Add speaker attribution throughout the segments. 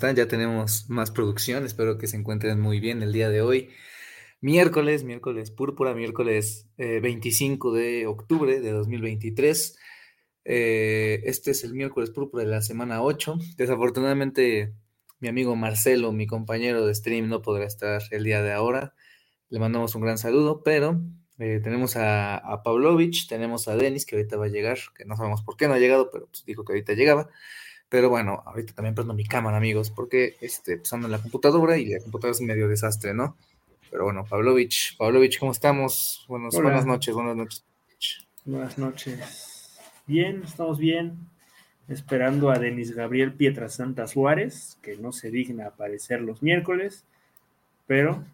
Speaker 1: Ya tenemos más producción, espero que se encuentren muy bien el día de hoy. Miércoles, miércoles Púrpura, miércoles eh, 25 de octubre de 2023. Eh, este es el miércoles Púrpura de la semana 8. Desafortunadamente, mi amigo Marcelo, mi compañero de stream, no podrá estar el día de ahora. Le mandamos un gran saludo, pero eh, tenemos a, a Pavlovich, tenemos a Denis, que ahorita va a llegar, que no sabemos por qué no ha llegado, pero pues dijo que ahorita llegaba. Pero bueno, ahorita también prendo mi cámara, amigos, porque este, pues ando en la computadora y la computadora es medio desastre, ¿no? Pero bueno, Pavlovich, Pavlovich, ¿cómo estamos? Buenos, buenas noches, buenas noches.
Speaker 2: Buenas noches. Bien, estamos bien. Esperando a Denis Gabriel Pietrasanta Suárez, que no se digna aparecer los miércoles, pero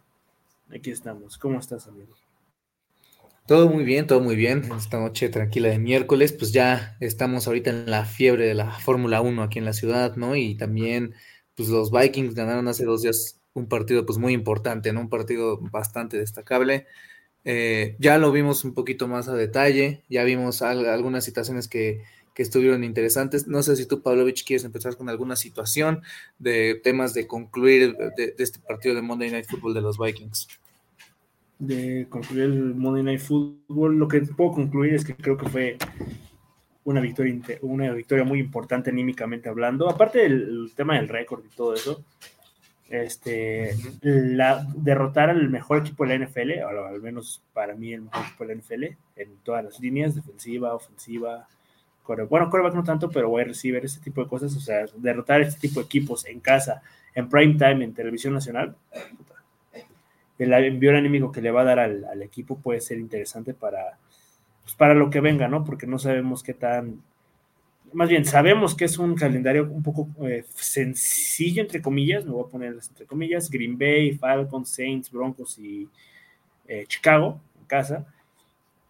Speaker 2: aquí estamos. ¿Cómo estás, amigo?
Speaker 1: Todo muy bien, todo muy bien. Esta noche tranquila de miércoles, pues ya estamos ahorita en la fiebre de la Fórmula 1 aquí en la ciudad, ¿no? Y también, pues los Vikings ganaron hace dos días un partido pues muy importante, ¿no? Un partido bastante destacable. Eh, ya lo vimos un poquito más a detalle, ya vimos al- algunas situaciones que, que estuvieron interesantes. No sé si tú, Pavlovich, quieres empezar con alguna situación de temas de concluir de este partido de Monday Night Football de los Vikings.
Speaker 2: De concluir el Monday Night Football, lo que puedo concluir es que creo que fue una victoria, una victoria muy importante anímicamente hablando. Aparte del el tema del récord y todo eso, este, la, derrotar al mejor equipo de la NFL, o al menos para mí el mejor equipo de la NFL, en todas las líneas, defensiva, ofensiva, core- bueno, coreback no tanto, pero wide receiver, ese tipo de cosas, o sea, derrotar este tipo de equipos en casa, en prime time, en televisión nacional, el envío anímico que le va a dar al, equipo puede ser interesante para, pues, para lo que venga, ¿no? Porque no sabemos qué tan, más bien, sabemos que es un calendario un poco eh, sencillo, entre comillas, me voy a poner entre comillas, Green Bay, Falcons, Saints, Broncos y eh, Chicago, en casa.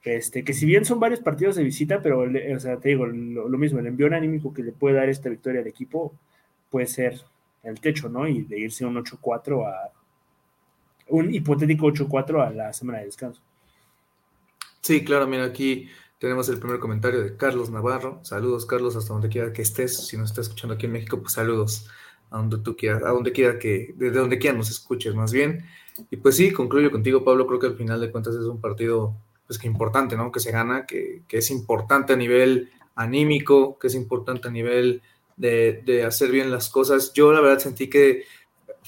Speaker 2: Este, que si bien son varios partidos de visita, pero, o sea, te digo, lo, lo mismo, el envío anímico que le puede dar esta victoria al equipo puede ser el techo, ¿no? Y de irse un 8-4 a un hipotético 8-4 a la semana de descanso.
Speaker 1: Sí, claro, mira, aquí tenemos el primer comentario de Carlos Navarro. Saludos, Carlos, hasta donde quiera que estés. Si nos estás escuchando aquí en México, pues saludos a donde tú quieras, a donde quiera que, desde donde quiera nos escuches, más bien. Y pues sí, concluyo contigo, Pablo. Creo que al final de cuentas es un partido, pues que importante, ¿no? Que se gana, que, que es importante a nivel anímico, que es importante a nivel de, de hacer bien las cosas. Yo, la verdad, sentí que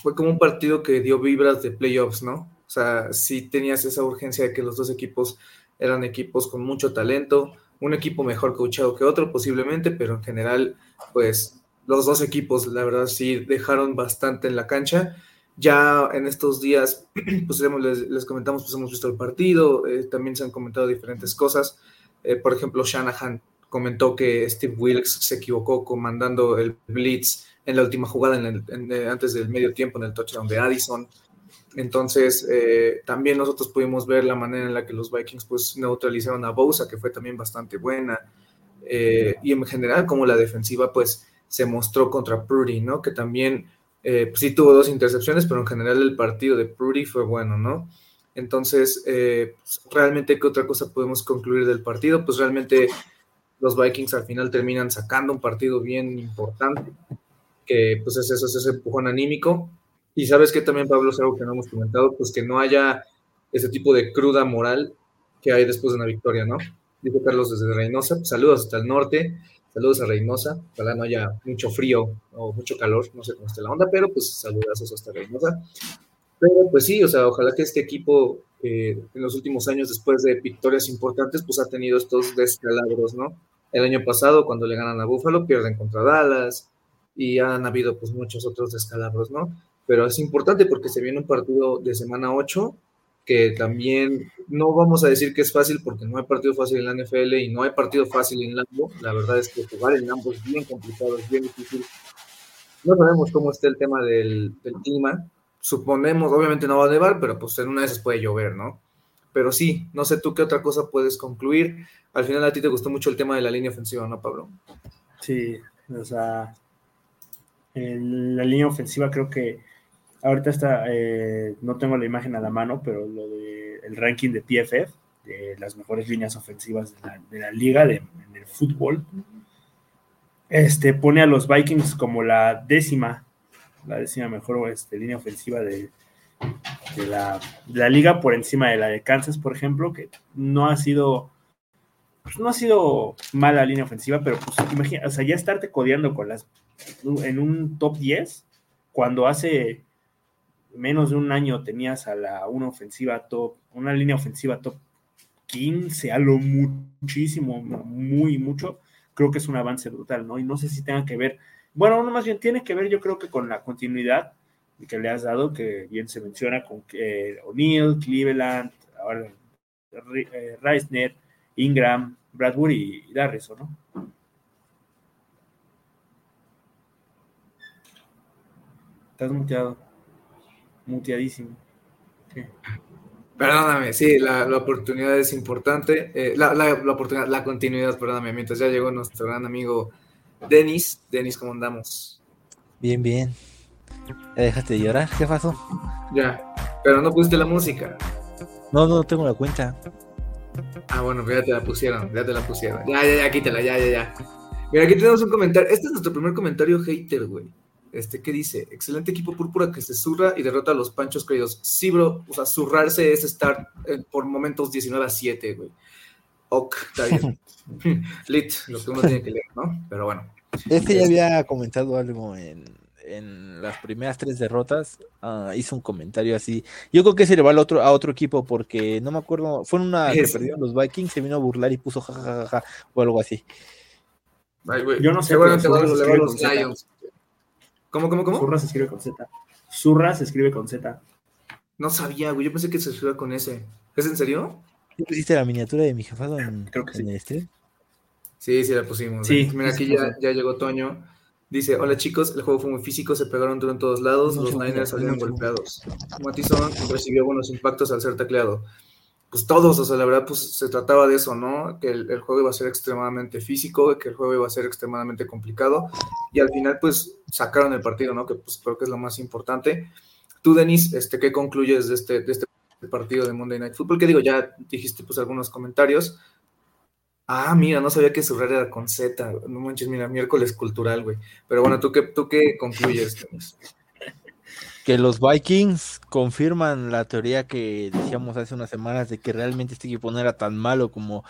Speaker 1: fue como un partido que dio vibras de playoffs, ¿no? O sea, sí tenías esa urgencia de que los dos equipos eran equipos con mucho talento, un equipo mejor coachado que otro posiblemente, pero en general, pues los dos equipos, la verdad, sí dejaron bastante en la cancha. Ya en estos días, pues les, les comentamos, pues hemos visto el partido, eh, también se han comentado diferentes cosas. Eh, por ejemplo, Shanahan comentó que Steve Wilkes se equivocó comandando el blitz en la última jugada eh, antes del medio tiempo en el touchdown de Addison. Entonces, eh, también nosotros pudimos ver la manera en la que los Vikings pues neutralizaron a Bosa, que fue también bastante buena. Eh, y en general, como la defensiva pues se mostró contra Prudy, ¿no? Que también pues, sí tuvo dos intercepciones, pero en general el partido de Prudy fue bueno, ¿no? Entonces, pues, realmente, ¿qué otra cosa podemos concluir del partido? Pues realmente los Vikings al final terminan sacando un partido bien importante, que pues es eso, es ese empujón anímico. Y sabes que también, Pablo, es algo que no hemos comentado, pues que no haya ese tipo de cruda moral que hay después de una victoria, ¿no? Dice Carlos desde Reynosa, saludos hasta el norte. Saludos a Reynosa. Ojalá no haya mucho frío o mucho calor, no sé cómo está la onda, pero pues saludazos hasta Reynosa. Pero pues sí, o sea, ojalá que este equipo eh, en los últimos años, después de victorias importantes, pues ha tenido estos descalabros, ¿no? El año pasado, cuando le ganan a Buffalo, pierden contra Dallas y han habido pues muchos otros descalabros, ¿no? Pero es importante porque se viene un partido de semana 8 que también no vamos a decir que es fácil porque no hay partido fácil en la NFL y no hay partido fácil en Lambo. La verdad es que jugar en Lambo es bien complicado, es bien difícil. No sabemos cómo está el tema del, del clima. Suponemos, obviamente no va a nevar, pero pues en una de esas puede llover, ¿no? Pero sí, no sé tú qué otra cosa puedes concluir. Al final a ti te gustó mucho el tema de la línea ofensiva, ¿no, Pablo?
Speaker 2: Sí, o sea, la línea ofensiva creo que ahorita está, eh, no tengo la imagen a la mano, pero lo de el ranking de PFF, de las mejores líneas ofensivas de la, liga de, en el fútbol, este, pone a los Vikings como la décima, la décima mejor este, línea ofensiva de, la, liga por encima de la de Kansas, por ejemplo, que no ha sido, pues no ha sido mala línea ofensiva, pero pues imagina, o sea, ya estarte codeando con las, en un top 10, cuando hace menos de un año tenías a la una ofensiva top, una línea ofensiva top 15, a lo muchísimo, muy mucho, creo que es un avance brutal, ¿no? Y no sé si tenga que ver, bueno, no más bien tiene que ver yo creo que con la continuidad que le has dado, que bien se menciona con eh, O'Neill, Cleveland, ahora eh, Reisner, Ingram, Bradbury y Darris, ¿no? Estás muteado muteadísimo.
Speaker 1: Perdóname, sí, la, oportunidad es importante. Eh, la, oportunidad, la continuidad, perdóname, mientras ya llegó nuestro gran amigo Denis. Denis, ¿cómo andamos?
Speaker 3: Bien, bien. ¿Ya dejaste de llorar? ¿Qué pasó?
Speaker 1: Ya, pero no pusiste la música.
Speaker 3: No, no tengo la cuenta.
Speaker 1: Ah, bueno, pues ya te la pusieron, ya te la pusieron. Ya, ya, ya, quítala, ya, ya, ya. Mira, aquí tenemos un comentario. Este es nuestro primer comentario hater, güey. Este, ¿qué dice? Excelente equipo púrpura que se zurra y derrota a los panchos creídos. Sí, bro, o sea, zurrarse es estar eh, por momentos 19 a 7, güey. Ok, está bien. Lit, lo que uno tiene que leer, ¿no? Pero bueno.
Speaker 3: Es que ya este había comentado algo en, en las primeras tres derrotas. Uh, hizo un comentario así. Yo creo que se le va al otro, a otro equipo porque no me acuerdo. Fue en una que perdieron los Vikings, se vino a burlar y puso jajajaja o algo así.
Speaker 1: Ay, Yo no sé. Seguramente van a los Lions. ¿Cómo, cómo, cómo?
Speaker 2: Zurra se escribe con Z. Zurra se escribe con Z.
Speaker 1: No sabía, güey. Yo pensé que se escribía con S. ¿Es en serio?
Speaker 3: ¿Tú pusiste la miniatura de mi jefado en,
Speaker 2: Creo que
Speaker 3: en
Speaker 2: sí. el
Speaker 1: Sí, sí la pusimos.
Speaker 2: Sí,
Speaker 1: Mira, aquí ya, ya, llegó Toño. Dice, hola chicos, el juego fue muy físico, se pegaron en todos lados, los Niners salieron golpeados. Matison recibió buenos impactos al ser tacleado pues todos, o sea, la verdad, pues se trataba de eso, ¿no? Que el, juego iba a ser extremadamente físico, que el juego iba a ser extremadamente complicado, y al final, pues, sacaron el partido, ¿no? Que pues creo que es lo más importante. Tú, Denis, este, ¿qué concluyes de este, de este partido de Monday Night Football? Que digo, ya dijiste, pues, algunos comentarios. Ah, mira, no sabía que su red era con Z. No manches, mira, miércoles cultural, güey. Pero bueno, ¿tú qué, tú qué concluyes, Denis?
Speaker 3: Que los Vikings confirman la teoría que decíamos hace unas semanas de que realmente este equipo no era tan malo como,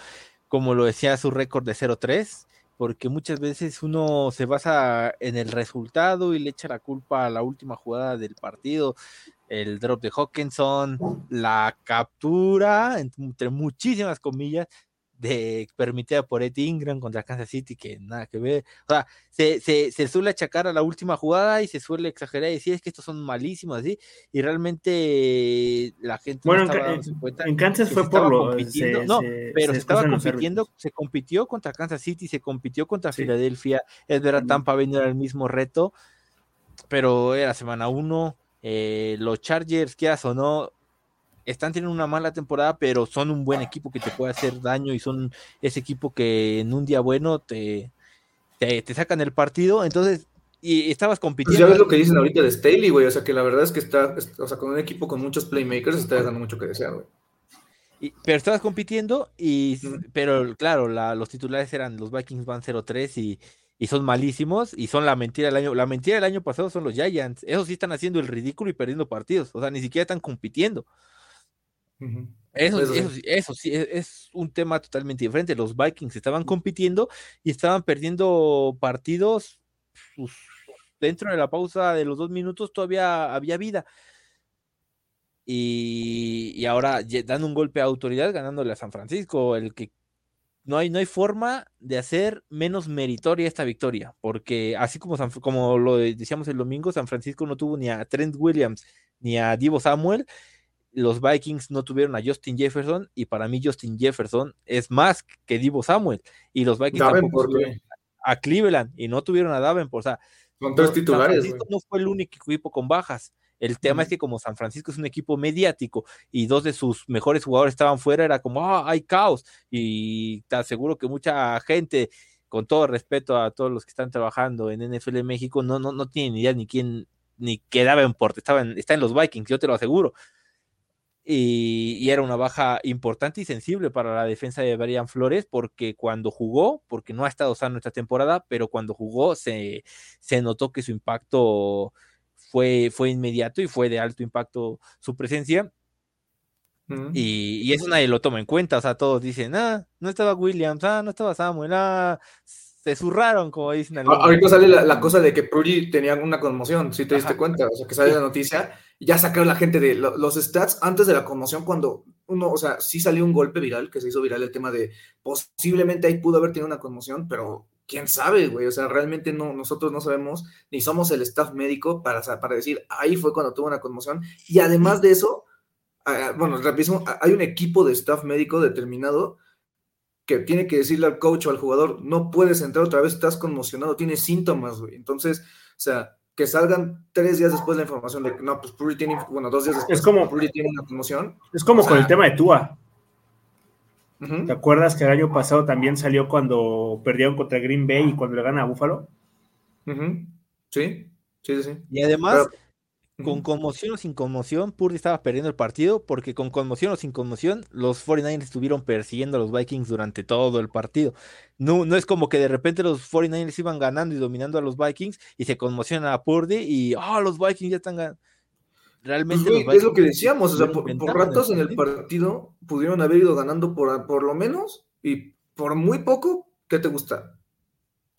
Speaker 3: como lo decía su récord de 0-3, porque muchas veces uno se basa en el resultado y le echa la culpa a la última jugada del partido, el drop de Hawkinson, la captura, entre muchísimas comillas, de permitida por Ed Ingram contra Kansas City, que nada que ver. O sea, se, se, se, suele achacar a la última jugada y se suele exagerar y decir es que estos son malísimos, así, y realmente la gente
Speaker 2: bueno, no en, en, Kansas fue por lo
Speaker 3: no, pero se, estaba compitiendo, se compitió contra Kansas City, se compitió contra Filadelfia, es verdad, Tampa venía el mismo reto, pero era semana uno. Eh, los Chargers, quieras o no, están teniendo una mala temporada, pero son un buen equipo que te puede hacer daño y son ese equipo que en un día bueno te, te, sacan el partido. Entonces, y estabas compitiendo.
Speaker 1: Pues ya ves lo que dicen ahorita de Staley, güey. O sea, que la verdad es que está, o sea, con un equipo con muchos playmakers está dejando mucho que desear, güey.
Speaker 3: pero estabas compitiendo, y, pero claro, los titulares eran los Vikings van 0-3 y, y, son malísimos y son la mentira del año. La mentira del año pasado son los Giants. Esos sí están haciendo el ridículo y perdiendo partidos. O sea, ni siquiera están compitiendo. Eso,
Speaker 1: Eso sí.
Speaker 3: eso sí, eso sí, es, es un tema totalmente diferente. Los Vikings estaban compitiendo y estaban perdiendo partidos. pues, dentro de la pausa de los dos minutos todavía había vida. Y, y ahora dan un golpe a autoridad ganándole a San Francisco, el que no hay, no hay forma de hacer menos meritoria esta victoria, porque así como, San- como lo decíamos el domingo, San Francisco no tuvo ni a Trent Williams ni a Divo Samuel, los Vikings no tuvieron a Justin Jefferson, y para mí Justin Jefferson es más que Divo Samuel, y los Vikings tampoco
Speaker 1: Davenport,
Speaker 3: a Cleveland y no tuvieron a Davenport, o sea,
Speaker 1: Con tres titulares,
Speaker 3: San
Speaker 1: güey.
Speaker 3: Francisco no fue el único equipo con bajas. El tema es que como San Francisco es un equipo mediático y dos de sus mejores jugadores estaban fuera, era como, ah, hay caos. Y te aseguro que mucha gente, con todo respeto a todos los que están trabajando en NFL México, no, no, no tienen ni idea ni quién, ni quedaba en porte, estaba en, está en los Vikings, yo te lo aseguro. Y, y era una baja importante y sensible para la defensa de Brian Flores, porque cuando jugó, porque no ha estado sano esta temporada, pero cuando jugó se, se notó que su impacto fue, fue inmediato y fue de alto impacto su presencia. Y, y eso nadie lo toma en cuenta. O sea, todos dicen, ah, no estaba Williams, ah, no estaba Samuel, ah, se zurraron, como dicen algunos.
Speaker 1: Ahorita sale la, la cosa de que Purdy tenía una conmoción, si te diste
Speaker 3: Ajá.
Speaker 1: cuenta, o sea, que sale la noticia, ya sacaron la gente de lo- los stats antes de la conmoción, cuando uno, o sea, sí salió un golpe viral, que se hizo viral el tema de posiblemente ahí pudo haber tenido una conmoción, pero quién sabe, güey, o sea, realmente no, nosotros no sabemos, ni somos el staff médico para, para decir, ahí fue cuando tuvo una conmoción, y además de eso, bueno, rapidísimo, hay un equipo de staff médico determinado que tiene que decirle al coach o al jugador, no puedes entrar otra vez, estás conmocionado, tienes síntomas, güey. Entonces, o sea, que salgan tres días después la información de que no, pues Purdy tiene, bueno, dos días después,
Speaker 2: Es como-
Speaker 1: Purdy tiene una conmoción.
Speaker 2: Es como
Speaker 1: O
Speaker 2: con el tema de Tua. ¿Te acuerdas que el año pasado también salió cuando perdieron contra Green Bay y cuando le ganan a Buffalo?
Speaker 1: ujú. Sí, sí, sí, sí.
Speaker 3: Y además,
Speaker 1: Pero-
Speaker 3: con conmoción o sin conmoción, Purdy estaba perdiendo el partido porque con conmoción o sin conmoción, los 49ers estuvieron persiguiendo a los Vikings durante todo el partido. No, no es como que de repente los 49ers iban ganando y dominando a los Vikings y se conmocionan a Purdy y, ah, los Vikings ya están ganando.
Speaker 1: Pues,
Speaker 3: Realmente
Speaker 1: es lo que decíamos, o sea, por, ratos en el
Speaker 3: partido.
Speaker 1: partido pudieron haber ido ganando por, por lo menos y por muy poco, ¿qué te gusta?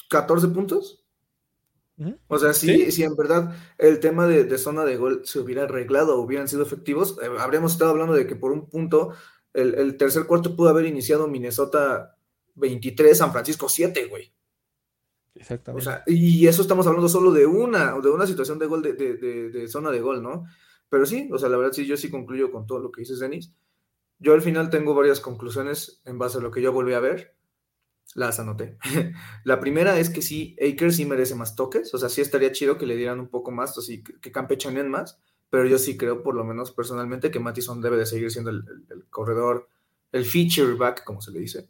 Speaker 1: ¿14 puntos? O sea, sí, si en verdad el tema de, de zona de gol se hubiera arreglado o hubieran sido efectivos, eh, habríamos estado hablando de que por un punto el, el tercer cuarto pudo haber iniciado Minnesota 23, San Francisco 7, güey. O
Speaker 3: Exactamente.
Speaker 1: sea, y eso estamos hablando solo de una, de una situación de gol, de, de- de- de zona de gol, ¿no? Pero sí, o sea, la verdad sí, yo sí concluyo con todo lo que dices, Denis. Yo al final tengo varias conclusiones en base a lo que yo volví a ver. Las anoté. la primera es que sí, Akers sí merece más toques, o sea, sí estaría chido que le dieran un poco más, o sí, que, campechanen más, pero yo sí creo, por lo menos personalmente, que Mattison debe de seguir siendo el, corredor, el feature back, como se le dice.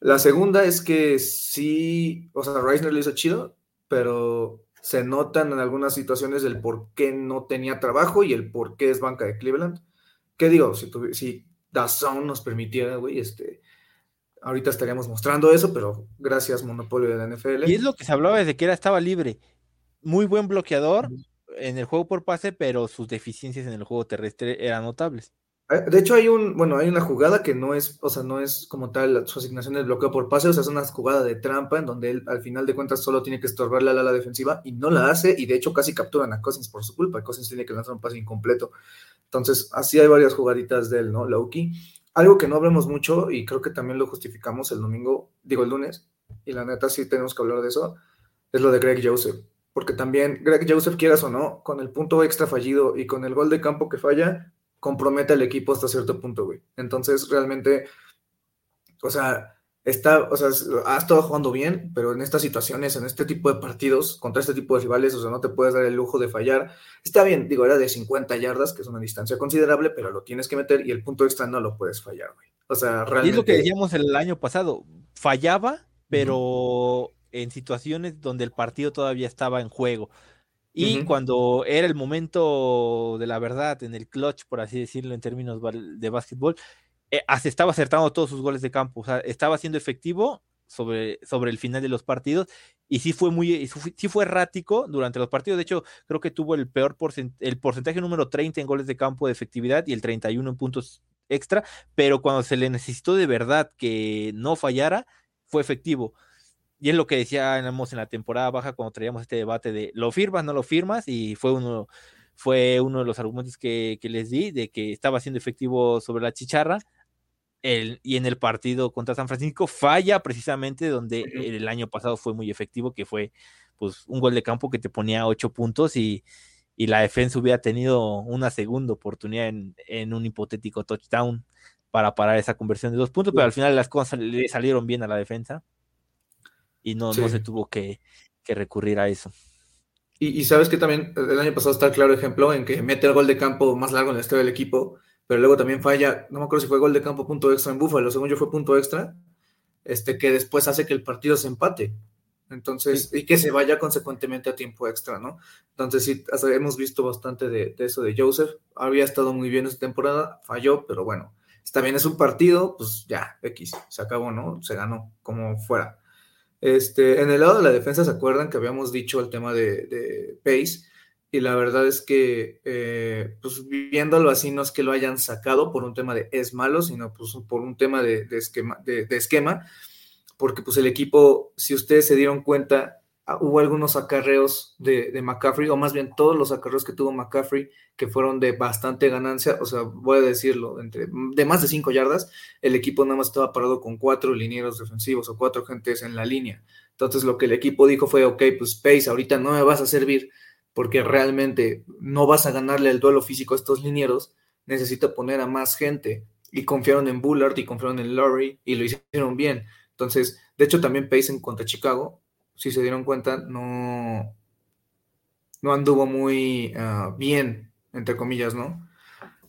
Speaker 1: La segunda es que sí, o sea, Reisner lo hizo chido, pero se notan en algunas situaciones el por qué no tenía trabajo y el por qué es banca de Cleveland. ¿Qué digo? Si, tuvi- si DAZN nos permitiera, güey, este, ahorita estaríamos mostrando eso, pero gracias monopolio de la NFL.
Speaker 3: Y es lo que se hablaba desde que era, estaba libre. Muy buen bloqueador en el juego por pase, pero sus deficiencias en el juego terrestre eran notables.
Speaker 1: Eh, De hecho, hay un, bueno, hay una jugada que no es, o sea, no es como tal su asignación del bloqueo por pase, o sea, es una jugada de trampa en donde él al final de cuentas solo tiene que estorbarle a la ala defensiva y no la hace, y de hecho casi capturan a Cousins por su culpa, Cousins tiene que lanzar un pase incompleto. Entonces, así hay varias jugaditas de él, ¿no? Loki. Algo que no hablemos mucho, y creo que también lo justificamos el domingo, digo el lunes, y la neta sí tenemos que hablar de eso, es lo de Greg Joseph. Porque también Greg Joseph, quieras o no, con el punto extra fallido y con el gol de campo que falla, compromete al equipo hasta cierto punto, güey. Entonces, realmente, o sea, está, o sea, ha estado jugando bien, pero en estas situaciones, en este tipo de partidos, contra este tipo de rivales, o sea, no te puedes dar el lujo de fallar. Está bien, digo, era de 50 yardas, que es una distancia considerable, pero lo tienes que meter y el punto extra no lo puedes fallar, güey. O sea,
Speaker 3: Y
Speaker 1: realmente.
Speaker 3: es lo que decíamos el año pasado, fallaba, pero en situaciones donde el partido todavía estaba en juego. Y cuando era el momento de la verdad, en el clutch, por así decirlo, en términos de básquetbol, estaba acertando todos sus goles de campo. O sea, estaba siendo efectivo sobre, sobre el final de los partidos. Y sí fue muy, sí fue errático durante los partidos. De hecho, creo que tuvo el peor porcentaje, el porcentaje número 30 en goles de campo de efectividad y el 31 en puntos extra, pero cuando se le necesitó de verdad que no fallara, fue efectivo. Y es lo que decíamos en la temporada baja cuando traíamos este debate de lo firmas, no lo firmas, y fue uno, fue uno de los argumentos que, que les di de que estaba siendo efectivo sobre la chicharra. El, y en el partido contra San Francisco falla precisamente donde el año pasado fue muy efectivo, que fue pues un gol de campo que te ponía ocho puntos y, y la defensa hubiera tenido una segunda oportunidad en, en, un hipotético touchdown para parar esa conversión de dos puntos, pero al final las cosas le salieron bien a la defensa y no, sí. no se tuvo que, que, recurrir a eso.
Speaker 1: Y, y, sabes que también el año pasado está el claro ejemplo en que mete el gol de campo más largo en la historia del equipo, pero luego también falla, no me acuerdo si fue gol de campo punto extra en Buffalo, según yo fue punto extra, este, que después hace que el partido se empate. Entonces, sí. y que se vaya consecuentemente a tiempo extra, ¿no? Entonces, sí, hemos visto bastante de, de, eso de Joseph. Había estado muy bien esta temporada, falló, pero bueno, está bien, es un partido, pues ya, X, se acabó, ¿no? Se ganó, como fuera. Este, en el lado de la defensa, ¿se acuerdan que habíamos dicho el tema de, de Pace? Y la verdad es que, eh, pues viéndolo así, no es que lo hayan sacado por un tema de es malo, sino pues por un tema de, esquema, de esquema porque pues el equipo, si ustedes se dieron cuenta, ah, hubo algunos acarreos de, de, McCaffrey, o más bien todos los acarreos que tuvo McCaffrey, que fueron de bastante ganancia, o sea, voy a decirlo, entre, de más de cinco yardas, el equipo nada más estaba parado con cuatro linieros defensivos o cuatro gentes en la línea. Entonces lo que el equipo dijo fue, ok, pues Pace, ahorita no me vas a servir porque realmente no vas a ganarle el duelo físico a estos linieros, necesito poner a más gente. Y confiaron en Bullard y confiaron en Laurie y lo hicieron bien. Entonces, de hecho, también Pace en contra Chicago, si se dieron cuenta, no, no anduvo muy uh, bien, entre comillas, ¿no?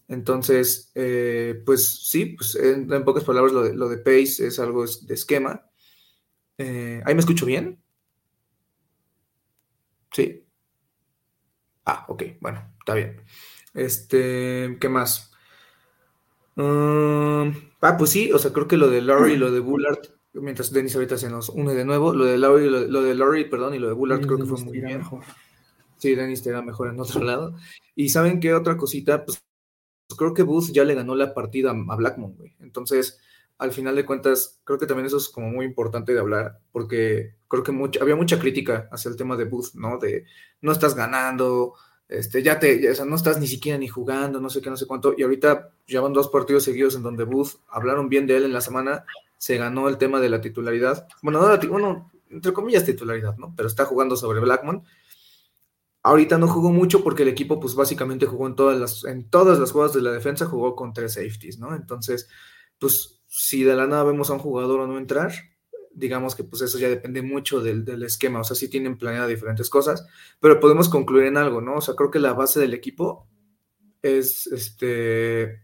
Speaker 1: Entonces, eh, pues sí, pues en, en, pocas palabras lo de, lo de Pace es algo de esquema. Eh, ¿Ahí me escucho bien? Sí. Ah, ok, bueno, está bien. Este, ¿qué más? Um, ah, pues sí, o sea, creo que lo de Laurie y lo de Bullard mientras Dennis ahorita se nos une de nuevo. Lo de Laurie, lo, lo de Laurie, perdón, y lo de Bullard creo que fue muy bien. Mejor. Sí, Dennis te da mejor en otro lado. Y saben qué otra cosita, pues creo que Booth ya le ganó la partida a Blackmon, güey. Entonces, al final de cuentas, creo que también eso es como muy importante de hablar, porque creo que había mucha crítica hacia el tema de Booth, ¿no? De no estás ganando, este, ya te, o sea, no estás ni siquiera ni jugando, no sé qué, no sé cuánto. Y ahorita ya van dos partidos seguidos en donde Booth hablaron bien de él en la semana se ganó el tema de la titularidad. Bueno, no la, bueno, entre comillas titularidad, ¿no? Pero está jugando sobre Blackmon. Ahorita no jugó mucho porque el equipo, pues básicamente jugó en todas las, en todas las jugadas de la defensa, jugó con tres safeties, ¿no? Entonces, pues si de la nada vemos a un jugador o no entrar, digamos que pues eso ya depende mucho del, del esquema, o sea, sí tienen planeado diferentes cosas, pero podemos concluir en algo, ¿no? O sea, creo que la base del equipo es, este,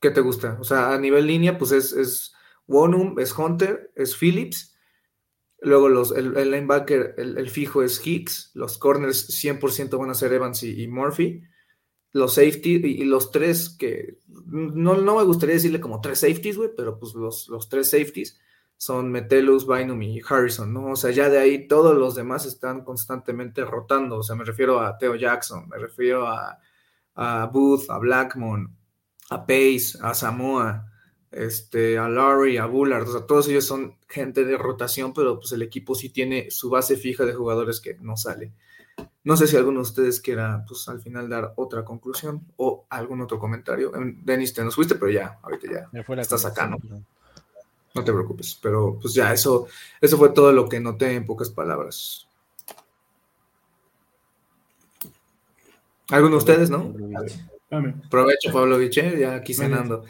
Speaker 1: ¿qué te gusta? O sea, a nivel línea, pues es, es Wonum es Hunter, es Phillips. Luego los, el, el linebacker, el, el, fijo es Hicks. Los corners 100% van a ser Evans y, y Murphy. Los safety y, los tres que no, no me gustaría decirle como tres safeties, güey, pero pues los, los tres safeties son Metellus, Bynum y Harrison, ¿no? O sea, ya de ahí todos los demás están constantemente rotando. O sea, me refiero a Theo Jackson, me refiero a, a Booth, a Blackmon, a Pace, a Samoa este, a Laurie, a Bullard, o sea, todos ellos son gente de rotación, pero pues el equipo sí tiene su base fija de jugadores que no sale. No sé si alguno de ustedes quiera, pues al final dar otra conclusión o algún otro comentario. Denis, te nos fuiste, pero ya, ahorita ya estás acá, ¿no? No te preocupes, pero pues ya, eso, eso fue todo lo que noté en pocas palabras. ¿Alguno de ustedes, no? Provecho, Pablo Viche, ya aquí cenando.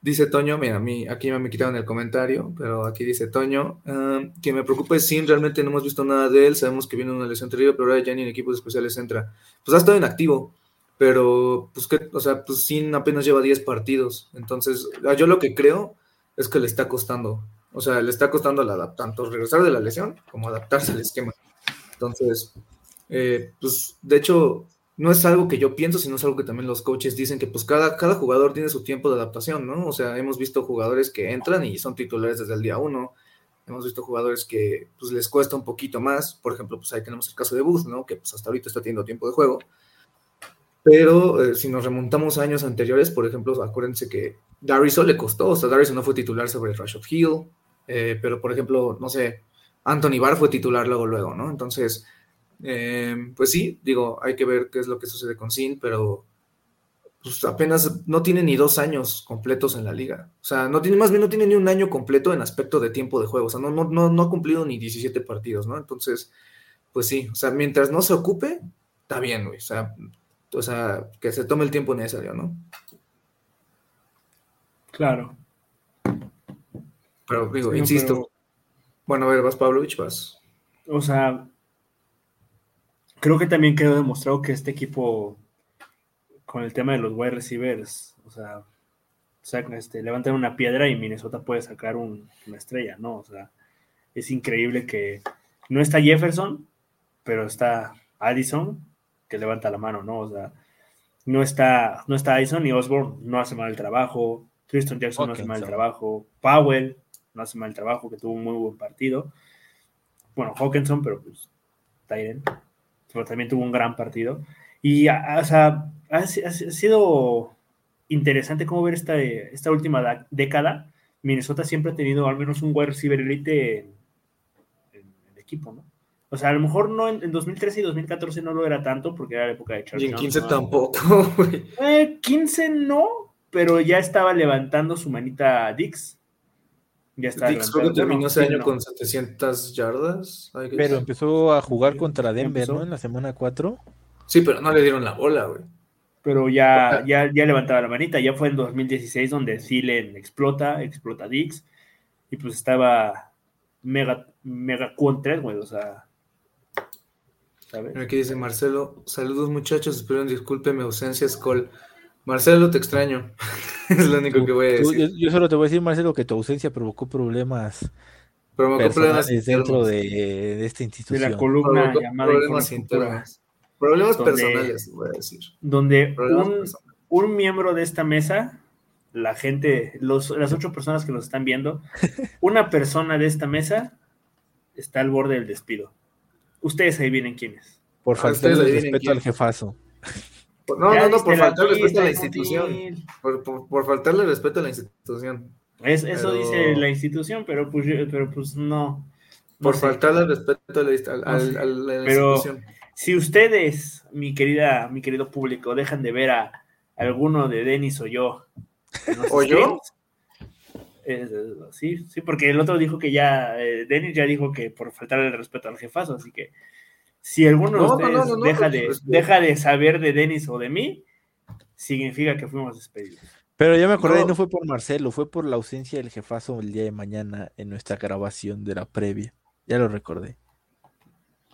Speaker 1: Dice Toño, mira, a mí aquí me quitaron el comentario, pero aquí dice Toño, uh, que me preocupa es Sin, realmente no hemos visto nada de él, sabemos que viene una lesión terrible, pero ahora ya ni en equipos especiales entra. Pues ha estado inactivo, pero pues que, o sea, pues Sin apenas lleva 10 partidos, entonces yo lo que creo es que le está costando, o sea, le está costando la, tanto regresar de la lesión como adaptarse al esquema. Entonces, eh, pues de hecho, no es algo que yo pienso, sino es algo que también los coaches dicen que pues cada, cada jugador tiene su tiempo de adaptación, ¿no? O sea, hemos visto jugadores que entran y son titulares desde el día uno, hemos visto jugadores que pues les cuesta un poquito más, por ejemplo, pues ahí tenemos el caso de Booth, ¿no? Que pues hasta ahorita está teniendo tiempo de juego, Pero eh, si nos remontamos a años anteriores, por ejemplo, acuérdense que Dariso le costó, o sea, Dariso no fue titular sobre Rush of Hill, eh, pero por ejemplo, no sé, Anthony Barr fue titular luego, luego, ¿no? Entonces, eh, pues sí, digo, hay que ver qué es lo que sucede con Sin, pero pues apenas no tiene ni dos años completos en la liga. O sea, no tiene, más bien no tiene ni un año completo en aspecto de tiempo de juego. O sea, no, no, no, no ha cumplido ni 17 partidos, ¿no? Entonces, pues sí, o sea, mientras no se ocupe, está bien, güey. O sea, o sea, que se tome el tiempo necesario, ¿no?
Speaker 2: Claro.
Speaker 1: Pero digo,
Speaker 2: Sí,
Speaker 1: insisto.
Speaker 2: pero-
Speaker 1: Bueno, a ver, vas Pavlovich, vas.
Speaker 2: O sea, creo que también quedó demostrado que este equipo, con el tema de los wide receivers, o sea, saca- este, levantan una piedra y Minnesota puede sacar un- una estrella, ¿no? O sea, es increíble que no está Jefferson, pero está Addison, que levanta la mano, ¿no? O sea, no está, no está Addison y Osborne no hace mal el trabajo, Tristan Jackson no hace mal el trabajo, Powell no hace mal el trabajo, que tuvo un muy buen partido. Bueno, Hawkinson, pero pues Tyren, pero también tuvo un gran partido. Y, o sea, ha, si- ha si- ha sido interesante cómo ver esta, esta última da- década. Minnesota siempre ha tenido al menos un wide receiver elite en, en el equipo, ¿no? O sea, a lo mejor no en, en 2013 y 2014 no lo era tanto porque era la época de Charles
Speaker 1: Y en 15
Speaker 2: Johnson.
Speaker 1: tampoco, güey.
Speaker 2: Eh, 15 no, pero ya estaba levantando su manita Dix. Ya estaba
Speaker 1: Dix creo que terminó ese año
Speaker 2: no.
Speaker 1: con 700 yardas.
Speaker 3: Pero empezó a jugar contra Denver,
Speaker 2: Empezó.
Speaker 3: ¿no? En la semana 4.
Speaker 1: Sí, pero no le dieron la bola, güey.
Speaker 2: Pero ya, ya, ya levantaba la manita. Ya fue en 2016 donde Thielen explota, explota Dix. Y pues estaba mega, mega contra, güey. O sea,
Speaker 1: Aquí dice Marcelo, saludos muchachos, espero disculpe mi ausencia, Skull. Marcelo, te extraño. es lo único que voy a
Speaker 3: Tú-
Speaker 1: decir.
Speaker 3: yo, yo solo te voy a decir, Marcelo, que tu ausencia provocó problemas
Speaker 1: me problemas
Speaker 3: dentro de, de esta
Speaker 2: De
Speaker 3: institución.
Speaker 2: la columna
Speaker 1: Provocó
Speaker 2: llamada
Speaker 1: problemas internos. Problemas
Speaker 2: Donde-
Speaker 1: personales, voy a decir.
Speaker 2: donde un, miembro de esta mesa, la gente, los, las ocho personas que nos están viendo, una persona de esta mesa está al borde del despido. Ustedes ahí vienen quiénes.
Speaker 3: Por
Speaker 1: Ah,
Speaker 3: falta de respeto al jefazo.
Speaker 1: No, no, no, por faltarle respeto a la institución. Por, por- por faltarle respeto a la institución.
Speaker 2: Es- eso
Speaker 1: Pero-
Speaker 2: dice la institución, pero pues, pero pues no. no
Speaker 1: Por
Speaker 2: sé.
Speaker 1: faltarle respeto a la,
Speaker 2: No
Speaker 1: a
Speaker 2: Pero-
Speaker 1: institución.
Speaker 2: Si ustedes, mi querida, mi querido público, dejan de ver a alguno de Denis o yo.
Speaker 1: ¿O yo?
Speaker 2: eh, sí, sí, porque el otro dijo que ya, eh, Denis ya dijo que por faltar el respeto al jefazo, así que si alguno de
Speaker 1: No,
Speaker 2: ustedes
Speaker 1: no, no, no,
Speaker 2: deja, de, deja de saber de Denis o de mí, significa que fuimos despedidos.
Speaker 3: Pero ya me acordé,
Speaker 1: No.
Speaker 3: no. fue por Marcelo, fue por la ausencia del jefazo el día de mañana en nuestra grabación de la previa. Ya lo recordé.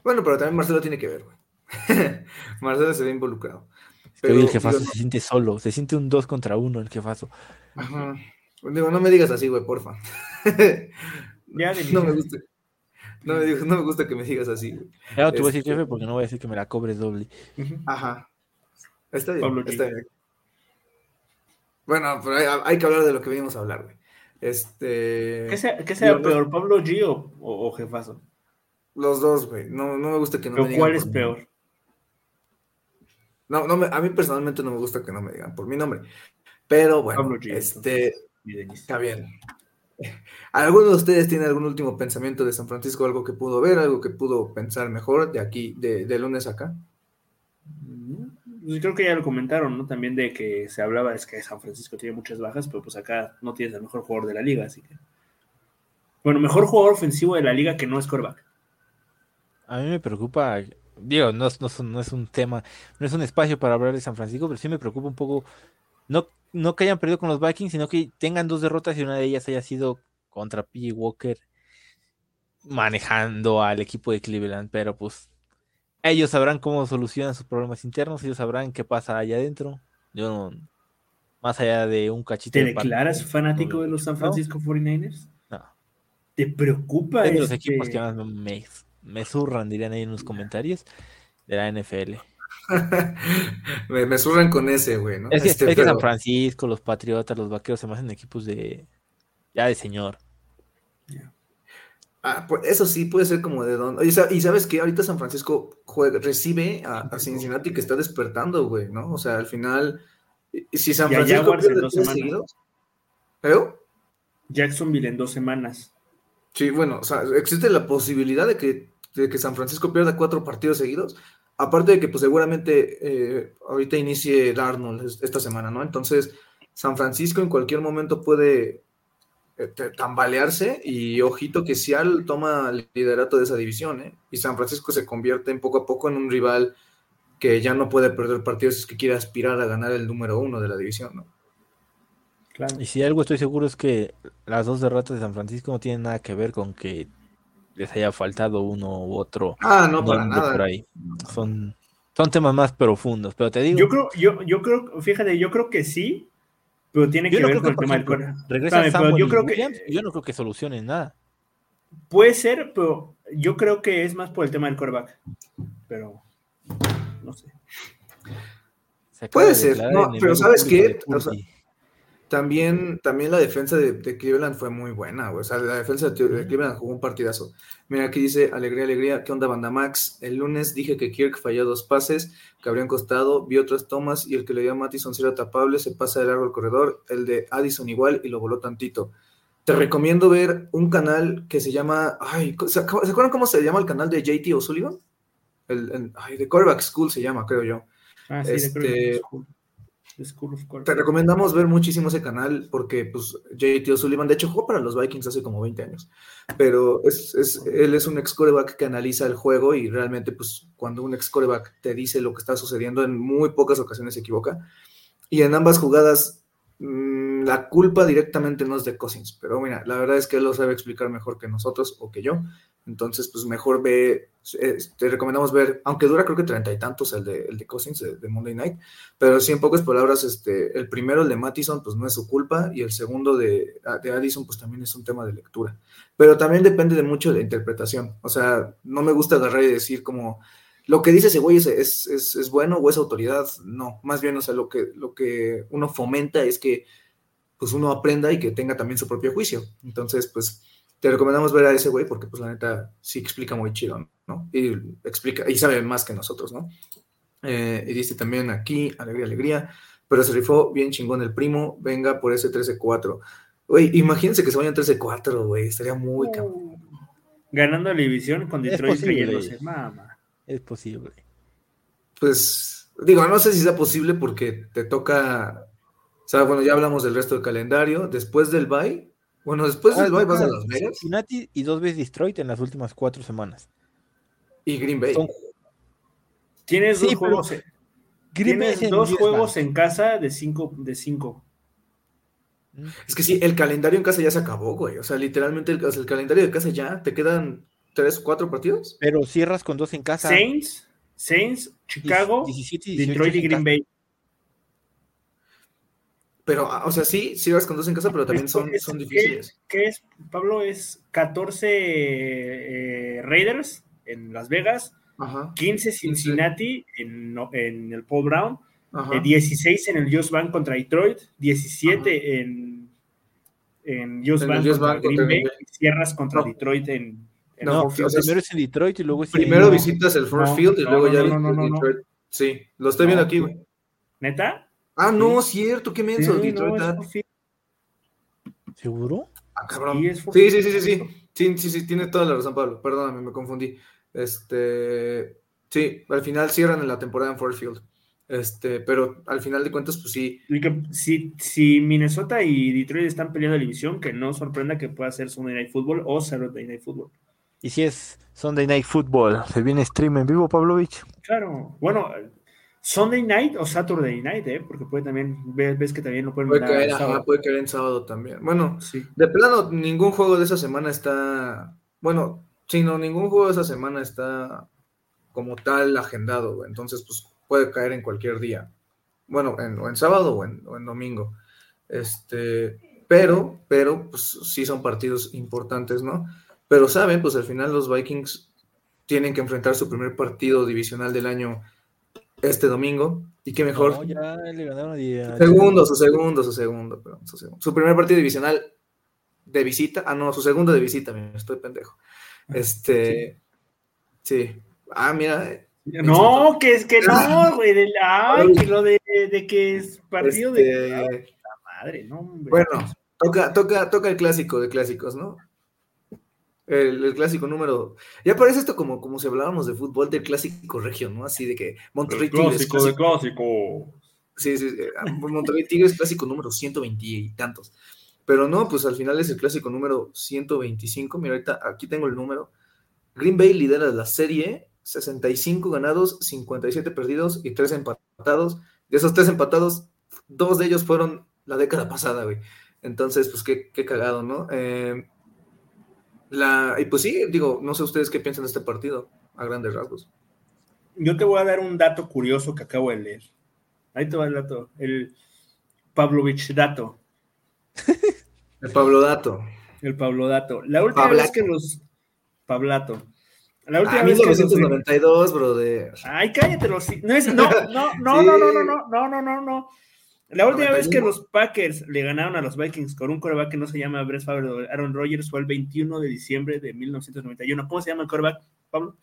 Speaker 1: Bueno, pero también Marcelo tiene que ver, güey. Marcelo se ve involucrado.
Speaker 3: Es que hoy el
Speaker 1: Pero,
Speaker 3: jefazo
Speaker 1: digo,
Speaker 3: se siente solo, se siente un 2 contra 1 el jefazo.
Speaker 1: Ajá. Digo, no me digas así, güey, porfa.
Speaker 2: Ya,
Speaker 1: no me gusta. No me, digas- no me gusta que me digas así, güey.
Speaker 3: Ya no te voy a decir
Speaker 1: Este-
Speaker 3: jefe porque no voy a decir que me la cobres doble.
Speaker 1: Ajá. Está bien,
Speaker 2: Pablo
Speaker 1: está bien. Bueno, pero hay, hay que hablar de lo que venimos a hablar, güey. Este.
Speaker 2: ¿Qué sea, qué sea peor, Pablo G o, o- o jefazo?
Speaker 1: Los dos, güey. No, no me gusta que no
Speaker 2: ¿Pero
Speaker 1: me digan.
Speaker 2: cuál es peor?
Speaker 1: No, no me- a mí personalmente no me gusta que no me digan por mi nombre. Pero bueno,
Speaker 2: Pablo G,
Speaker 1: este. Está bien. ¿Alguno de ustedes tiene algún último pensamiento de San Francisco? ¿Algo que pudo ver? ¿Algo que pudo pensar mejor de aquí, de, de lunes acá?
Speaker 2: Pues creo que ya lo comentaron, ¿no? También de que se hablaba, es que San Francisco tiene muchas bajas, pero pues acá no tienes el mejor jugador de la liga, así que. Bueno, mejor jugador ofensivo de la liga que no es coreback.
Speaker 3: A mí me preocupa, digo, no, no es un tema, no es un espacio para hablar de San Francisco, pero sí me preocupa un poco, no, no que hayan perdido con los Vikings, sino que tengan dos derrotas y una de ellas haya sido contra P. Walker manejando al equipo de Cleveland, pero pues ellos sabrán cómo solucionan sus problemas internos, ellos sabrán qué pasa allá adentro. Yo no, más allá de un cachito
Speaker 2: ¿Te
Speaker 3: de
Speaker 2: declaras fanático de los San Francisco 49ers?
Speaker 3: no.
Speaker 2: ¿Te preocupa
Speaker 3: Es de los
Speaker 2: este-
Speaker 3: equipos que más me, me zurran, dirían ahí en los comentarios, de la NFL.
Speaker 1: me, me surran con ese, güey, ¿no?
Speaker 3: Es que,
Speaker 1: Este,
Speaker 3: es que
Speaker 1: pero-
Speaker 3: San Francisco, los Patriotas, los Vaqueros se me hacen equipos de ya de señor.
Speaker 1: Ah, pues eso sí puede ser como de don. Y sabes que ahorita San Francisco juega, recibe a, a Cincinnati que está despertando, güey, ¿no? O sea, al final, si San Francisco pierde
Speaker 2: dos semanas.
Speaker 1: seguidos, ¿pero?
Speaker 2: Jacksonville en dos semanas.
Speaker 1: Sí, bueno, o sea, existe la posibilidad de que, de que San Francisco pierda cuatro partidos seguidos. Aparte de que, pues seguramente eh, ahorita inicie Darnold es- esta semana, ¿no? Entonces, San Francisco en cualquier momento puede eh, tambalearse y ojito que Seattle toma el liderato de esa división, ¿eh? Y San Francisco se convierte en poco a poco en un rival que ya no puede perder partidos si es que quiere aspirar a ganar el número uno de la división, ¿no?
Speaker 2: Claro.
Speaker 3: Y si algo estoy seguro es que las dos derrotas de San Francisco no tienen nada que ver con que les haya faltado uno u otro
Speaker 1: Ah, no, para
Speaker 3: nombre por
Speaker 1: nada.
Speaker 3: ahí. Son, son temas más profundos, pero te digo,
Speaker 2: Yo creo, yo, yo creo, fíjate, yo creo que sí, pero tiene que ver con
Speaker 3: que,
Speaker 2: el tema del core.
Speaker 3: regresa Samuel
Speaker 2: yo creo que
Speaker 3: yo no creo que solucionen nada.
Speaker 2: puede ser, pero yo creo que es más por el tema del coreback. Pero no sé.
Speaker 3: Se
Speaker 1: Puede
Speaker 3: de
Speaker 1: ser, no, pero ¿sabes qué? O sea. También, también la defensa de, de Cleveland fue muy buena, güey. O sea, la defensa de, de Cleveland jugó un partidazo. Mira, aquí dice Alegría, Alegría. ¿Qué onda, banda Max? El lunes dije que Kirk falló dos pases que habrían costado, vi otras tomas y el que le dio a Mattison si era tapable, se pasa de largo el corredor. El de Addison igual y lo voló tantito. Te recomiendo ver un canal que se llama. Ay, ¿se, acu- ¿se acuerdan cómo se llama el canal de JT O'Sullivan? El, el- ay, de Quarterback School se llama, creo yo.
Speaker 2: Ah, sí,
Speaker 1: Este-
Speaker 2: School. The School of
Speaker 1: Te
Speaker 2: Quarterback.
Speaker 1: recomendamos ver muchísimo ese canal porque, pues, JT O'Sullivan, de hecho, jugó para los Vikings hace como 20 años, pero es, es- él es un ex coreback que analiza el juego y realmente, pues, cuando un ex coreback te dice lo que está sucediendo, en muy pocas ocasiones se equivoca. Y en ambas jugadas, mm, la culpa directamente no es de Cousins, pero mira, la verdad es que él lo sabe explicar mejor que nosotros o que yo. Entonces, pues mejor ve, te recomendamos ver, aunque dura creo que treinta y tantos el de, el de Cousins de, Monday Night, pero sí, en pocas palabras, este, el primero, el de Mattison, pues no es su culpa, y el segundo de, de Addison, pues también es un tema de lectura. Pero también depende de mucho de interpretación. O sea, no me gusta agarrar y decir como, lo que dice ese güey es bueno o es autoridad. No, más bien, o sea, lo que, lo que uno fomenta es que pues uno aprenda y que tenga también su propio juicio. Entonces, pues te recomendamos ver a ese güey porque pues la neta sí explica muy chido, ¿no? Y explica, y sabe más que nosotros, ¿no? Eh, y dice también aquí, alegría, alegría, pero se rifó bien chingón el primo, venga por ese 13-4. Güey, imagínense que se vayan 13-4, güey, estaría muy cabrón.
Speaker 2: Ganando la división con
Speaker 3: Es
Speaker 2: Detroit
Speaker 3: posible.
Speaker 2: cayéndose. Mamá.
Speaker 3: Es posible.
Speaker 1: Pues, digo, no sé si sea posible porque te toca, o sea, bueno, ya hablamos del resto del calendario, después del bye, bueno, después del bye vas a Las Vegas
Speaker 3: Cincinnati y dos veces Detroit en las últimas cuatro semanas.
Speaker 1: y Green Bay.
Speaker 3: Son-
Speaker 2: Tienes
Speaker 3: Sí,
Speaker 2: dos
Speaker 3: pero
Speaker 2: juegos,
Speaker 3: Green Bay
Speaker 2: tienes
Speaker 3: es en
Speaker 2: dos
Speaker 3: diez
Speaker 2: juegos en casa de cinco, de cinco.
Speaker 1: Es que sí, el calendario en casa ya se acabó, güey. O sea, literalmente el, calendario de casa ya, te quedan tres o cuatro partidos.
Speaker 3: Pero cierras con dos en casa.
Speaker 2: Saints, Saints, Chicago,
Speaker 3: 17 y 18
Speaker 2: Detroit y
Speaker 3: en
Speaker 2: Green. Bay.
Speaker 1: Pero, ah, o sea, sí, sí vas con dos en casa, pero también son,
Speaker 2: Es-
Speaker 1: son
Speaker 2: ¿qué-
Speaker 1: difíciles.
Speaker 2: ¿Qué es, Pablo? Es 14 eh, Raiders en Las Vegas,
Speaker 1: Ajá,
Speaker 2: 15 Cincinnati en, en el Paul Brown,
Speaker 1: ajá.
Speaker 2: eh, 16 en el Just Bank contra Detroit, 17 en, en Just
Speaker 1: En el
Speaker 2: Bank contra
Speaker 1: Bank
Speaker 2: Green Bay, y cierras contra
Speaker 1: No.
Speaker 2: Detroit en, en
Speaker 1: No,
Speaker 2: Ford Field.
Speaker 1: o sea,
Speaker 3: Primero es en Detroit y luego es en
Speaker 1: Primero
Speaker 3: Illinois.
Speaker 1: visitas el Ford
Speaker 2: No,
Speaker 1: Field y
Speaker 2: no,
Speaker 1: luego
Speaker 2: no,
Speaker 1: ya
Speaker 2: no,
Speaker 1: visitas
Speaker 2: no, no, no.
Speaker 1: Detroit. Sí, lo estoy viendo aquí, güey.
Speaker 2: ¿Neta?
Speaker 1: Ah, no, cierto, qué menso.
Speaker 2: Sí,
Speaker 1: Detroit.
Speaker 2: no.
Speaker 3: ¿Seguro?
Speaker 1: Ah, cabrón.
Speaker 2: Sí,
Speaker 1: Sí, sí, sí, sí, sí. Sí, sí, tienes toda la razón, Pablo. Perdóname, me confundí. Este, sí, al final cierran en la temporada en Ford Field. Este, pero al final de cuentas, pues sí,
Speaker 2: Y que si, si Minnesota y Detroit están peleando la división, que no sorprenda que pueda ser Sunday Night Football o Saturday Night Football.
Speaker 3: Y si es Sunday Night Football, se viene stream en vivo, Pavlovich.
Speaker 2: Claro, bueno, Sunday Night o Saturday Night, ¿eh? porque puede también, ves, ves que también lo pueden
Speaker 1: puede caer, ajá, puede caer en sábado también. Bueno,
Speaker 2: Sí.
Speaker 1: de plano, ningún juego de esa semana está, bueno, sí, no, ningún juego de esa semana está como tal agendado, güey. entonces pues puede caer en cualquier día. Bueno, en, o en sábado o en, o en domingo. Este, pero, pero, pues sí son partidos importantes, ¿no? Pero saben, pues al final los Vikings tienen que enfrentar su primer partido divisional del año este domingo. Y qué mejor.
Speaker 3: No, ya le ganaron a
Speaker 1: Segundo, su segundo, su segundo, perdón, su segundo. Su primer partido divisional de visita. Ah, no, su segundo de visita, mira, estoy pendejo. Este, sí. Ah, mira. eh,
Speaker 2: No, que es que no, güey. de Ay, que lo de, de que es partido de. Ay,
Speaker 1: este,
Speaker 2: la madre, no, hombre.
Speaker 1: Bueno, toca, toca, toca el clásico de clásicos, ¿no? El, el clásico número. Ya parece esto como, como si hablábamos de fútbol del clásico regio, ¿no? Así de que Monterrey Tigres. clásico-
Speaker 2: clásico.
Speaker 1: Sí, sí, sí, ah, Monterrey Tigres clásico número 120 y tantos. Pero no, pues al final es el clásico número 125. Mira, ahorita aquí tengo el número. Green Bay lidera la serie, 65 ganados, 57 perdidos y 3 empatados. De esos 3 empatados, dos de ellos fueron la década pasada, güey. Entonces, pues qué, qué cagado, ¿no? Eh, la, y pues sí, digo, no sé ustedes qué piensan de este partido, a grandes rasgos.
Speaker 2: Yo te voy a dar un dato curioso que acabo de leer. Ahí te va el dato. El Pavlovich dato.
Speaker 1: El Pablo Dato.
Speaker 2: El Pablo dato. La última
Speaker 1: Pablato.
Speaker 2: vez que los. Pablato. La última
Speaker 1: Ah,
Speaker 2: vez que los.
Speaker 1: 1992, brother.
Speaker 2: Ay, cállate los. No, es, no, no, no,
Speaker 1: Sí.
Speaker 2: no, no, no, no, no, no, no, no. La última vez que
Speaker 1: 91.
Speaker 2: los Packers le ganaron a los Vikings con un coreback que no se llama Brett Favre o Aaron Rodgers fue el 21 de diciembre de 1991. ¿Cómo se llama el coreback, Pablo?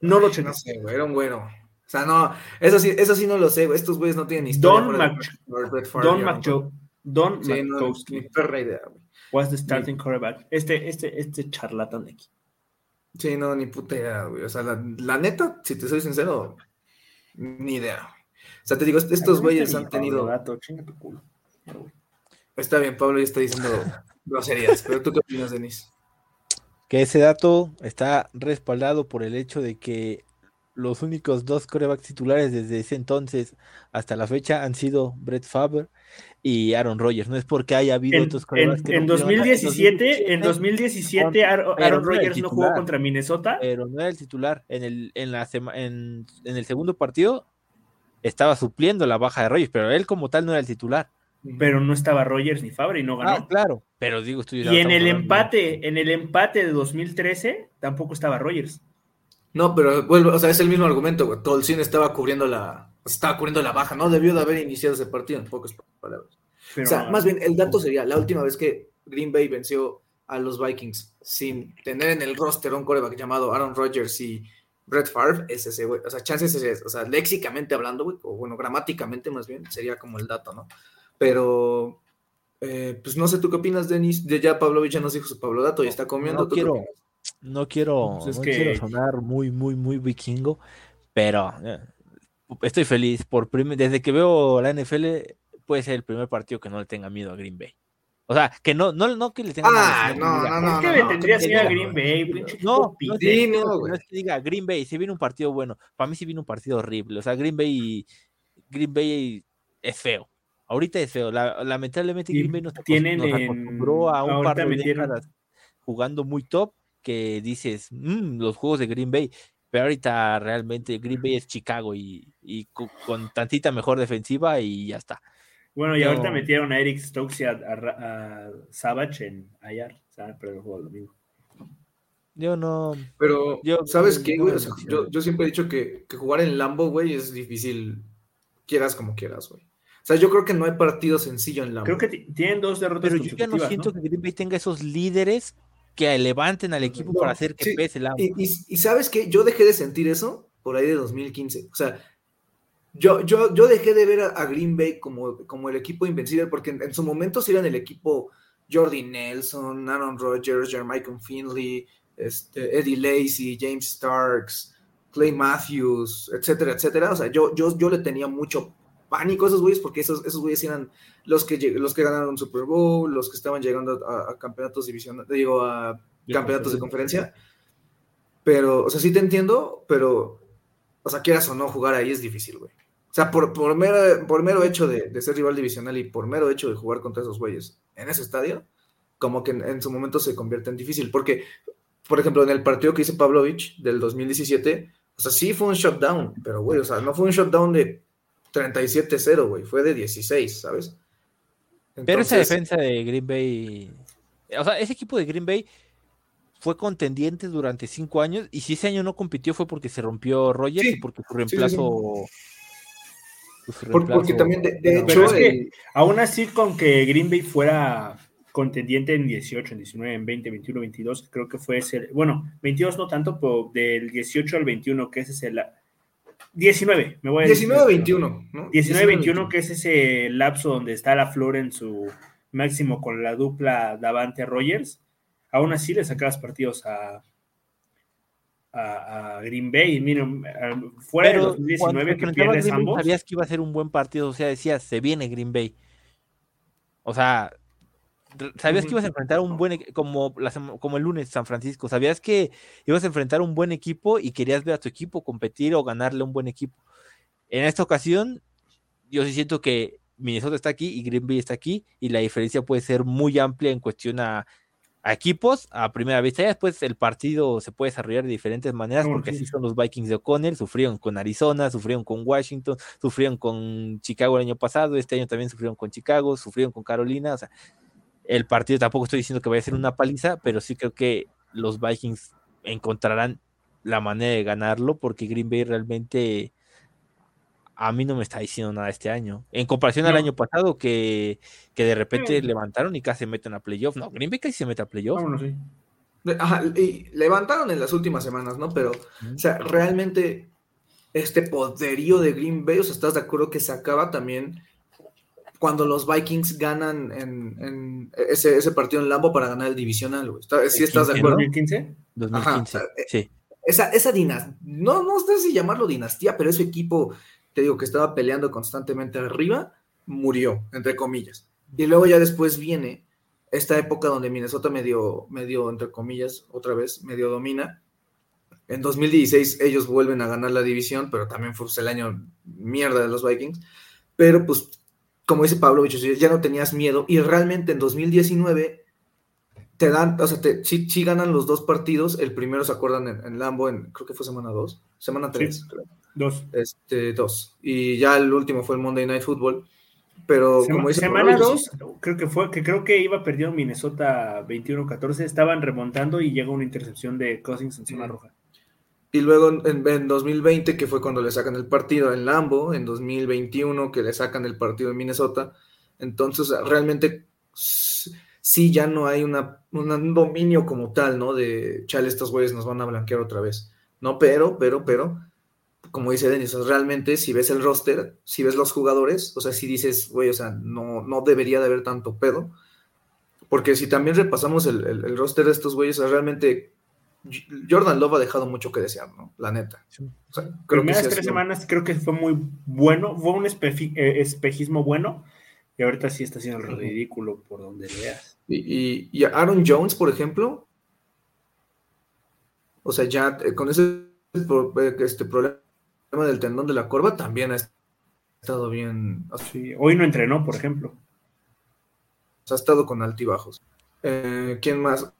Speaker 2: No lo
Speaker 1: No sé, güey, era un güero. O sea, no, eso sí, eso sí no lo sé. Estos güeyes no tienen historia.
Speaker 2: Don Mac- Don McJoe. Don.
Speaker 1: Sí, no, ni perra idea, güey.
Speaker 2: was the starting quarterback. Este, este, este charlatán de aquí.
Speaker 1: Sí, no, ni puta idea, güey. O sea, la, la neta, si te soy sincero, ni idea. O sea, te digo, est- estos güeyes han tenido.
Speaker 2: Dato, chinga tu culo.
Speaker 1: Está bien, Pablo ya está diciendo groserías, pero tú qué opinas, Denis?
Speaker 3: Que ese dato está respaldado por el hecho de que los únicos dos corebacks titulares desde ese entonces hasta la fecha han sido Brett Favre y Aaron Rodgers. No es porque haya habido
Speaker 2: En,
Speaker 3: otros corebacks
Speaker 2: en-
Speaker 3: que
Speaker 2: en
Speaker 3: no pudieron-
Speaker 2: 2017, en 2017 Aaron, Aaron Rodgers no jugó contra Minnesota.
Speaker 3: pero no era el titular. En el, en la sema- en, en el segundo partido estaba supliendo la baja de Rodgers, pero él como tal no era el titular.
Speaker 2: pero no estaba Rodgers ni Favre y no ganó.
Speaker 3: Ah, claro, pero digo, estoy
Speaker 2: y en el empate, en el empate de 2013, tampoco estaba Rodgers.
Speaker 1: No, pero vuelvo, o sea, es el mismo argumento, güey. Tolcien estaba cubriendo la, estaba cubriendo la baja, ¿no? Debió de haber iniciado ese partido, en pocas palabras.
Speaker 2: Pero
Speaker 1: o sea, más bien, el dato sería la última vez que Green Bay venció a los Vikings sin tener en el roster un coreback llamado Aaron Rodgers y Brett Favre, es ese, güey. O sea, chances es ese. O sea, léxicamente hablando, güey, o bueno, gramáticamente más bien, sería como el dato, ¿no? Pero, eh, pues no sé, ¿tú qué opinas, Denis? De ya Pavlovich ya nos dijo su Pablo Dato y está comiendo.
Speaker 3: No
Speaker 1: ¿tú qué
Speaker 3: quiero, no quiero,
Speaker 2: Pues
Speaker 3: no
Speaker 2: que-
Speaker 3: quiero sonar muy, muy, muy vikingo, pero eh, estoy feliz. Por desde que veo la NFL, puede ser el primer partido que no le tenga miedo a Green Bay. O sea, que no, no, no que le tenga
Speaker 1: Ah, no,
Speaker 3: diga,
Speaker 1: no,
Speaker 2: ¿Por
Speaker 1: no,
Speaker 2: qué
Speaker 1: no,
Speaker 2: le
Speaker 1: no,
Speaker 2: tendrías
Speaker 1: que
Speaker 2: miedo a Green Bay?
Speaker 3: No, no,
Speaker 1: no,
Speaker 3: no es que diga Green Bay, se viene un partido bueno. Para mí sí viene un partido horrible. O sea, Green Bay, Green Bay es feo. Ahorita es feo. La- lamentablemente Green Bay nos,
Speaker 2: tienen
Speaker 3: acostumbró a un par de décadas jugando muy top que dices, "Mm, los juegos de Green Bay. Pero ahorita realmente Green Bay es Chicago y, y co- con, tantita mejor defensiva y ya está.
Speaker 2: Bueno, y
Speaker 3: No.
Speaker 2: ahorita metieron a Eric Stokes y a, a a Savage en IR, ¿sabes? Pero el juego del domingo.
Speaker 3: Yo no.
Speaker 1: Pero,
Speaker 3: Yo-
Speaker 1: ¿sabes
Speaker 3: yo
Speaker 1: qué,
Speaker 3: no
Speaker 1: güey? O sea, yo, yo siempre he dicho que, que jugar en Lambo, güey, es difícil, quieras como quieras, güey. O sea, yo creo que no hay partido sencillo en Lambo.
Speaker 2: Creo que ti- tienen dos derrotas
Speaker 3: Pero yo ya no siento que Green Bay tenga esos líderes que levanten al equipo
Speaker 1: No,
Speaker 3: para hacer que
Speaker 1: sí,
Speaker 3: pese el
Speaker 1: Y, y- y sabes qué, yo dejé de sentir eso por ahí de 2015. O sea, yo, yo, yo dejé de ver a, a Green Bay como, como el equipo invencible, porque en, en su momento sí eran el equipo Jordi Nelson, Aaron Rodgers, Jermichael Finley, este, Eddie Lacy, James Starks, Clay Matthews, etcétera, etcétera. O sea, yo, yo, yo le tenía mucho pánico a esos güeyes porque esos, esos güeyes eran los que, los que ganaron Super Bowl, los que estaban llegando a, a campeonatos divisionales, digo, a campeonatos de conferencia. Pero, o sea, sí te entiendo, pero, o sea, quieras o no, jugar ahí es difícil, güey. O sea, por, por, mero, por mero hecho de, de ser rival divisional y por mero hecho de jugar contra esos güeyes en ese estadio, como que en, en su momento se convierte en difícil. Porque, por ejemplo, en el partido que hizo Pavlovich del 2017, o sea, sí fue un shutdown, pero, güey, o sea, no fue un shutdown de 37-0, güey, fue de 16, ¿sabes?
Speaker 3: Pero esa defensa de Green Bay, o sea, ese equipo de Green Bay fue contendiente durante cinco años y si ese año no compitió fue porque se rompió Rogers
Speaker 1: Sí,
Speaker 3: y porque su
Speaker 1: sí, sí. Por- porque también, de, de
Speaker 3: no,
Speaker 1: hecho,
Speaker 2: es que
Speaker 1: el-
Speaker 2: aún así con que Green Bay fuera contendiente en 18, en 19, en 20, 21, 22, creo que fue ese, bueno, 22 no tanto, pero del 18 al 21, que ese es el 19, me voy a
Speaker 1: 19 21, ¿no?
Speaker 2: 19 21, que es ese lapso donde está la flor en su máximo con la dupla Davante Rogers. Aún así le sacabas partidos a, a, Green Bay. Miren, fuera de 2019 que pierdes ambos.
Speaker 3: Sabías que iba a ser un buen partido, o sea, decías, se viene Green Bay. O sea, sabías que ibas a enfrentar un buen como, como el lunes San Francisco, sabías que ibas a enfrentar un buen equipo y querías ver a tu equipo competir o ganarle a un buen equipo. En esta ocasión, yo sí siento que Minnesota está aquí y Green Bay está aquí y la diferencia puede ser muy amplia en cuestión a, equipos a primera vista. después el partido se puede desarrollar de diferentes maneras porque así son los Vikings de O'Connell, sufrieron con Arizona, sufrieron con Washington, sufrieron con Chicago el año pasado, este año también sufrieron con Chicago, sufrieron con Carolina, o sea, el partido tampoco estoy diciendo que vaya a ser una paliza, pero sí creo que los Vikings encontrarán la manera de ganarlo porque Green Bay realmente a mí no me está diciendo nada este año. En comparación al año pasado que, de repente levantaron y casi se meten a playoff. No, Green Bay casi se mete a playoff.
Speaker 1: Ajá, y levantaron en las últimas semanas, ¿no? Pero, o sea, realmente este poderío de Green Bay, o sea, ¿estás de acuerdo que se acaba también cuando los Vikings ganan en, ese, ese, partido en Lambo para ganar el divisional, güey. ¿Sí estás de acuerdo?
Speaker 2: ¿2015?
Speaker 3: 2015, sí.
Speaker 1: Esa, esa dinastía, no, no sé si llamarlo dinastía, pero ese equipo, te digo, que estaba peleando constantemente arriba, murió, entre comillas. Y luego ya después viene esta época donde Minnesota medio, medio, entre comillas, otra vez, medio domina. En 2016 ellos vuelven a ganar la división, pero también fue pues, el año mierda de los Vikings. Pero pues como dice Pablo, ya no tenías miedo y realmente en 2019 te dan, o sea, te, sí, ganan los dos partidos, el primero se acuerdan en, Lambo, en, creo que fue semana 2, semana 3,
Speaker 2: Dos.
Speaker 1: Este, dos. Y ya el último fue el Monday Night Football. Pero como dice
Speaker 2: Semana 2, creo que fue, que creo que iba perdiendo Minnesota 21-14, estaban remontando y llega una intercepción de Cousins en zona roja.
Speaker 1: Y luego en, 2020, que fue cuando le sacan el partido en Lambo, en 2021 que le sacan el partido en Minnesota. Entonces, realmente sí ya no hay una, un dominio como tal, ¿no? De, chale, estos güeyes nos van a blanquear otra vez. No, pero, pero, pero, como dice Denis, realmente si ves el roster, si ves los jugadores, o sea, si dices, güey, o sea, no, no debería de haber tanto pedo. Porque si también repasamos el, el roster de estos güeyes, o sea, realmente Jordan Love ha dejado mucho que desear, ¿no? La neta.
Speaker 2: O sea, creo Primeras tres semanas creo que fue muy bueno, fue un eh, espejismo bueno, y ahorita sí está haciendo el ridículo por donde veas.
Speaker 1: Y, y, Aaron Jones, por ejemplo, o sea, ya eh, con ese eh, este problema del tendón de la corva también ha estado bien.
Speaker 2: hoy no entrenó, por ejemplo.
Speaker 1: Ha estado con altibajos. ¿Quién más?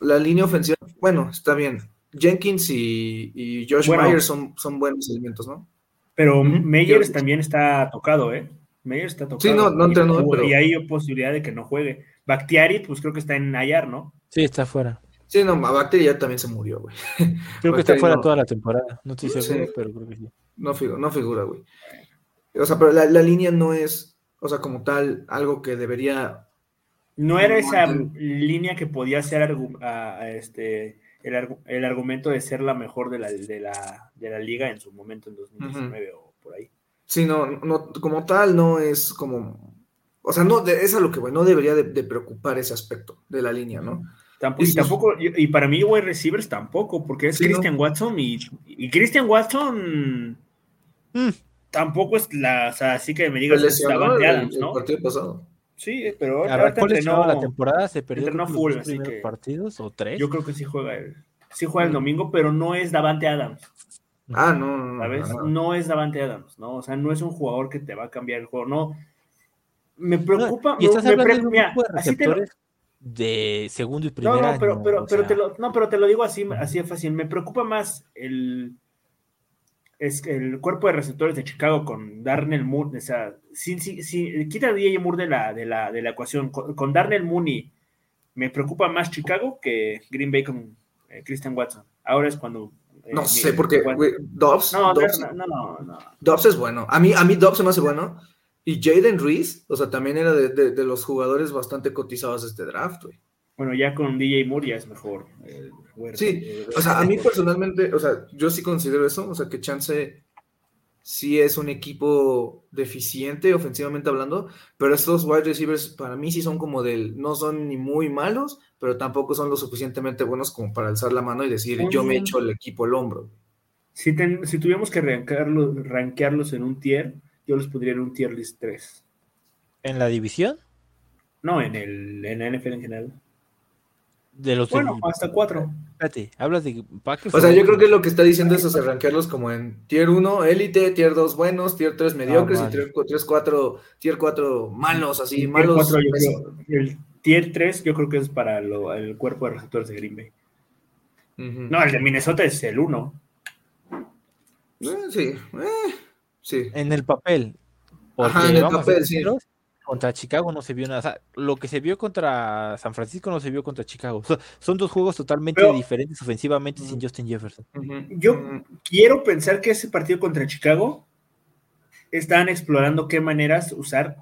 Speaker 1: la línea ofensiva, bueno, está bien. Jenkins y, Josh Myers son, son buenos elementos, ¿no?
Speaker 2: Pero Meyers también está tocado, ¿eh? Meyers está tocado.
Speaker 1: Sí, no, no entrenó,
Speaker 2: pero... Y hay posibilidad de que no juegue. Bactiari, pues creo que está en Ayar, ¿no?
Speaker 3: Sí, está fuera.
Speaker 1: Sí, no, Bactiari ya también se murió, güey.
Speaker 3: Creo que está fuera toda la temporada. No estoy seguro, pero creo que sí.
Speaker 1: No figura, no figura, güey. O sea, pero la, la línea no es, o sea, como tal, algo que debería
Speaker 2: no era esa línea que podía ser este, el, argumento de ser la mejor de la, de la, liga en su momento en 2019 o por ahí.
Speaker 1: Sí, no, no, como tal no es como, o sea, no, es a lo que, bueno, no debería de, preocupar ese aspecto de la línea, ¿no?
Speaker 2: Y, tampoco, y, para mí, wide receivers tampoco, porque es Christian Watson y, y, Christian Watson mm. tampoco es la, o sea, así que me digas,
Speaker 1: estaba el, el partido pasado.
Speaker 2: Sí, pero
Speaker 3: entrenó, la temporada, se perdió
Speaker 2: los full,
Speaker 3: partidos o tres.
Speaker 2: Yo creo que sí juega el, sí juega el domingo, pero no es Davante Adams.
Speaker 1: Ah, no, no,
Speaker 2: ¿Sabes? No, es Davante Adams, ¿no? O sea, no es un jugador que te va a cambiar el juego, no. Me preocupa.
Speaker 3: y estás me, hablando de, así de segundo y primer
Speaker 2: no, no, pero, pero, pero te lo, no, pero te lo digo así, así de fácil. Me preocupa más el es el cuerpo de receptores de Chicago con Darnell Mooney, o sea, si, si, quita a DJ Moore de la, de la, de la ecuación, con, Darnell Mooney me preocupa más Chicago que Green Bay con eh, Christian Watson. Ahora es cuando...
Speaker 1: Eh, no sé, porque Dobbs,
Speaker 2: no, Dobbs, no, no, no,
Speaker 1: Dobbs es bueno. A mí, a mí Dobbs se me hace bueno, Y Jaden Reese, o sea, también era de, de- de los jugadores bastante cotizados de este draft, güey.
Speaker 2: Bueno, ya con DJ Moore ya es mejor. eh.
Speaker 1: Sí,
Speaker 2: Eh,
Speaker 1: o sea, a mí personalmente, o sea, yo sí considero eso, o sea, que Chance sí es un equipo deficiente ofensivamente hablando, pero estos wide receivers para mí sí son como del, no son ni muy malos, pero tampoco son lo suficientemente buenos como para alzar la mano y decir, yo me echo el equipo al hombro.
Speaker 2: Si, ten- si tuviéramos que rankearlos, rankearlos en un tier, yo los pondría en un tier list 3.
Speaker 3: En la división
Speaker 2: No, en el en la NFL en general.
Speaker 3: de los
Speaker 2: Bueno,
Speaker 3: del-
Speaker 2: hasta 4.
Speaker 3: espérate, hablas de Packers.
Speaker 1: O sea, yo creo que lo que está diciendo es, sea, rankearlos como en tier 1 élite, tier 2 buenos, tier 3 mediocres
Speaker 3: vale.
Speaker 1: y tier 4, tier 4 malos, así,
Speaker 2: Tier
Speaker 1: malos.
Speaker 2: cuatro, yo
Speaker 1: pésimos.
Speaker 2: creo- el tier 3 yo creo que es para lo- el cuerpo de receptores de Green Bay.
Speaker 1: Ujú.
Speaker 2: No, el de Minnesota es el 1.
Speaker 1: Eh, sí, eh, sí.
Speaker 3: En el papel. Porque
Speaker 1: Ajá, en el
Speaker 3: vamos a
Speaker 1: papel,
Speaker 3: ser
Speaker 1: sí.
Speaker 3: sinceros, contra Chicago no se vio nada. O sea, lo que se vio contra San Francisco no se vio contra Chicago. O sea, son dos juegos totalmente
Speaker 2: Pero-
Speaker 3: diferentes ofensivamente sin Justin Jefferson.
Speaker 2: Yo quiero pensar que ese partido contra Chicago están explorando qué maneras usar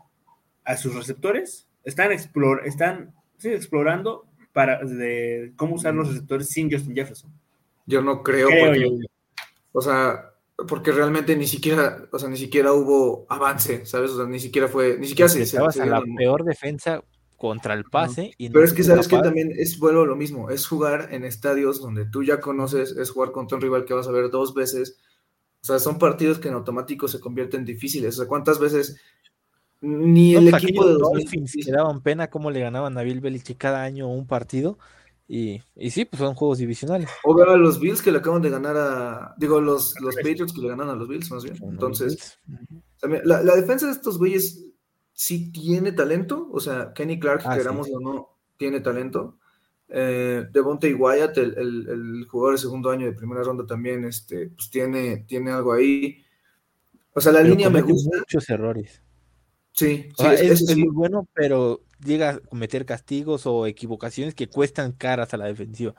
Speaker 2: a sus receptores. Están, explor están sí, explorando para de cómo usar los receptores sin Justin Jefferson.
Speaker 1: Yo no creo,
Speaker 2: Creo
Speaker 1: porque,
Speaker 2: yo.
Speaker 1: o sea, porque realmente ni siquiera, o sea, ni siquiera hubo avance, ¿sabes? O sea, ni siquiera fue, ni siquiera se,
Speaker 3: Estabas
Speaker 1: se
Speaker 3: a la
Speaker 1: dieron-
Speaker 3: peor defensa contra el pase. y no
Speaker 1: Pero es que sabes que también es vuelvo a lo mismo, es jugar en estadios donde tú ya conoces, es jugar contra un rival que vas a ver dos veces. O sea, son partidos que en automático se convierten difíciles. O sea, ¿cuántas veces ni
Speaker 3: No,
Speaker 1: el
Speaker 3: pues,
Speaker 1: equipo de
Speaker 3: Dolphins
Speaker 1: 2000
Speaker 3: que daban pena cómo le ganaban a Bill Belichick cada año un partido. Y, y sí, pues son juegos divisionales.
Speaker 1: o veo a los Bills que le acaban de ganar a digo los, los Patriots que le ganan a los Bills más bien. Entonces, También, la, la defensa de estos güeyes sí tiene talento, o sea, Kenny Clark,
Speaker 3: Ah, sí.
Speaker 1: queramos o no, tiene talento. Eh, Devontae Wyatt, el, el- el jugador de segundo año de primera ronda también, este, pues tiene, tiene algo ahí. O sea, la
Speaker 3: Pero
Speaker 1: línea me gusta.
Speaker 3: muchos errores.
Speaker 1: Sí,
Speaker 3: O
Speaker 1: sí,
Speaker 3: sea,
Speaker 1: es-
Speaker 3: muy bueno, pero llega a cometer castigos o equivocaciones que cuestan caras a la defensiva.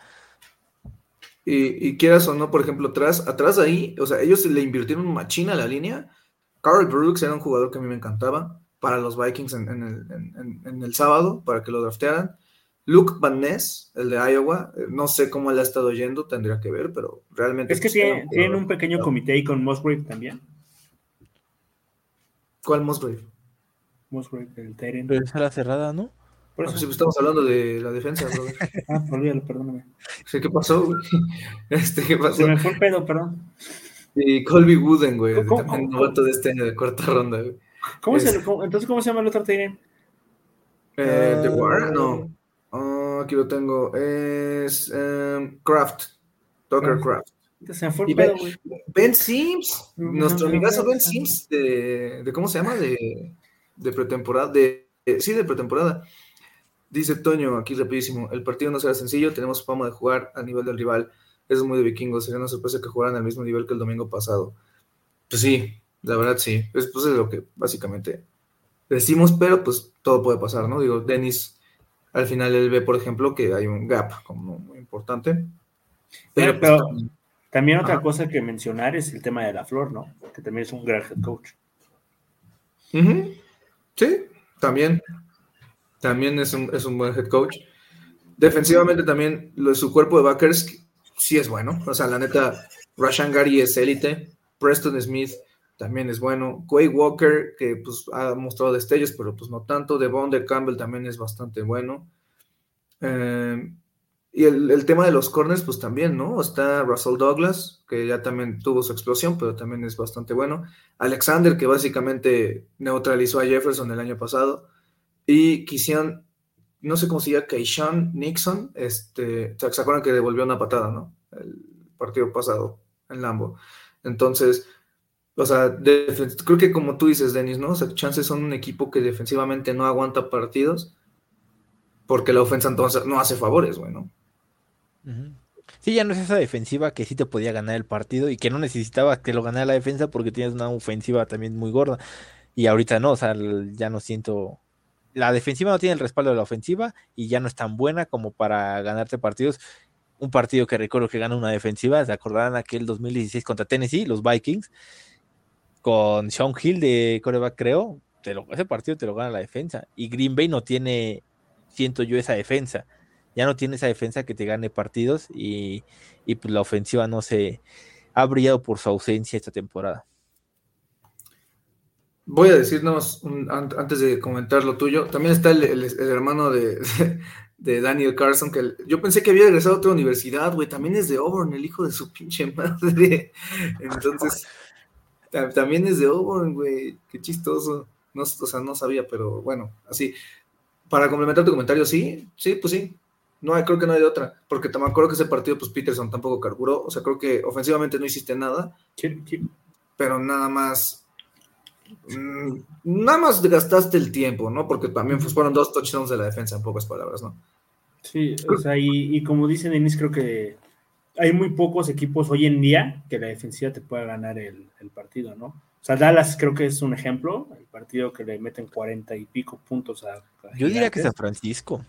Speaker 1: Y, y quieras o no, por ejemplo, atrás, atrás de ahí, o sea, ellos le invirtieron machina a la línea. Carl Brooks era un jugador que a mí me encantaba para los Vikings en, en el, en- en- en el sábado, para que lo draftearan. Luke Van Ness, el de Iowa, eh, no sé cómo le ha estado yendo, tendría que ver, pero realmente.
Speaker 2: Es que
Speaker 1: pues,
Speaker 2: tienen, un pequeño comité ahí con Musgrave también.
Speaker 1: ¿Cuál Musgrave?
Speaker 2: Musgrave, el Tyrant.
Speaker 3: Pero esa era cerrada, ¿no?
Speaker 2: Por
Speaker 1: Ah,
Speaker 2: eso,
Speaker 1: pues, estamos hablando de la defensa,
Speaker 2: ah, olvídalo, perdóname.
Speaker 1: Sí, ¿Qué pasó, güey? Este, ¿Qué pasó?
Speaker 2: Se me fue el pedo, perdón.
Speaker 1: Y Colby Wooden, güey,
Speaker 2: ¿Cómo-
Speaker 1: también
Speaker 2: cómo-
Speaker 1: novato de este año de cuarta ronda, güey.
Speaker 2: ¿Cómo se,
Speaker 1: Es-
Speaker 2: cómo- entonces, ¿cómo se llama el otro Tyrant?
Speaker 1: Eh, ¿The
Speaker 3: Ah.
Speaker 1: War? No. Ah, aquí lo tengo. Es em, Kraft. Tucker
Speaker 2: Kraft. Se fue
Speaker 1: Y
Speaker 2: el pedo,
Speaker 1: Ben,
Speaker 2: güey.
Speaker 1: Ben Sims,
Speaker 2: No,
Speaker 1: nuestro
Speaker 2: no,
Speaker 1: amigazo
Speaker 2: no,
Speaker 1: Ben
Speaker 2: no.
Speaker 1: Sims de, de ¿cómo se llama? De, de pretemporada, de, de- sí, de pretemporada. Dice Toño, aquí rapidísimo, el partido no será sencillo, tenemos fama de jugar a nivel del rival, es muy de vikingos, sería una sorpresa que jugaran al mismo nivel que el domingo pasado. Pues sí, la verdad sí, es, pues es lo que básicamente decimos, pero pues todo puede pasar, ¿no? Digo, Dennis, al final él ve, por ejemplo, que hay un gap como muy importante.
Speaker 2: Pero,
Speaker 1: pues,
Speaker 2: pero también otra cosa que mencionar es el tema de la flor, ¿no? Que también es un gran head coach.
Speaker 1: Sí, también. También es un, es un buen head coach. Defensivamente también lo de su cuerpo de backers sí es bueno. O sea, la neta, Rashan Gary es élite. Preston Smith también es bueno. Quay Walker, que pues ha mostrado destellos, pero pues no tanto. Devon de Campbell también es bastante bueno. Eh, y el, tema de los corners, pues también, ¿no? Está Russell Douglas, que ya también tuvo su explosión, pero también es bastante bueno. Alexander, que básicamente neutralizó a Jefferson el año pasado. Y Kishan, no sé cómo se llama, Nixon, este, ¿se acuerdan que devolvió una patada, no? El partido pasado en Lambo. Entonces, o sea, creo que como tú dices, Denis, ¿no? O sea, chances son un equipo que defensivamente no aguanta partidos porque la ofensa entonces no hace favores, güey, ¿no?
Speaker 3: Sí, ya no es esa defensiva que sí te podía ganar el partido y que no necesitaba que lo ganara la defensa porque tienes una ofensiva también muy gorda. Y ahorita no, o sea, ya no siento. La defensiva no tiene el respaldo de la ofensiva y ya no es tan buena como para ganarte partidos. Un partido que recuerdo que gana una defensiva, ¿se acordarán aquel 2016 contra Tennessee, los Vikings? Con Sean Hill de coreback, creo. te lo- ese partido te lo gana la defensa. Y Green Bay no tiene, siento yo, esa defensa. Ya no tiene esa defensa que te gane partidos y, y, pues la ofensiva no se ha brillado por su ausencia esta temporada.
Speaker 1: Voy a decirnos antes de comentar lo tuyo. También está el, hermano de, de Daniel Carson, que yo pensé que había regresado a otra universidad, güey. También es de Auburn, el hijo de su pinche madre. Entonces, ta- también es de Auburn, güey. Qué chistoso. No, o sea, no sabía, pero bueno, así. Para complementar tu comentario, sí, sí, pues sí. No hay, creo que no hay de otra. Porque también acuerdo que ese partido, pues Peterson tampoco carburó. O sea, creo que ofensivamente no hiciste nada pero nada más. mm, Nada más gastaste el tiempo, ¿no? Porque también pues, fueron dos touchdowns de la defensa, en pocas palabras, ¿no?
Speaker 2: Sí, o sea, y, y como dice Denis, creo que hay muy pocos equipos hoy en día que la defensiva te pueda ganar el, el partido, ¿no? O sea, Dallas creo que es un ejemplo, el partido que le meten cuarenta y pico puntos a. a
Speaker 3: Yo diría que San. Francisco.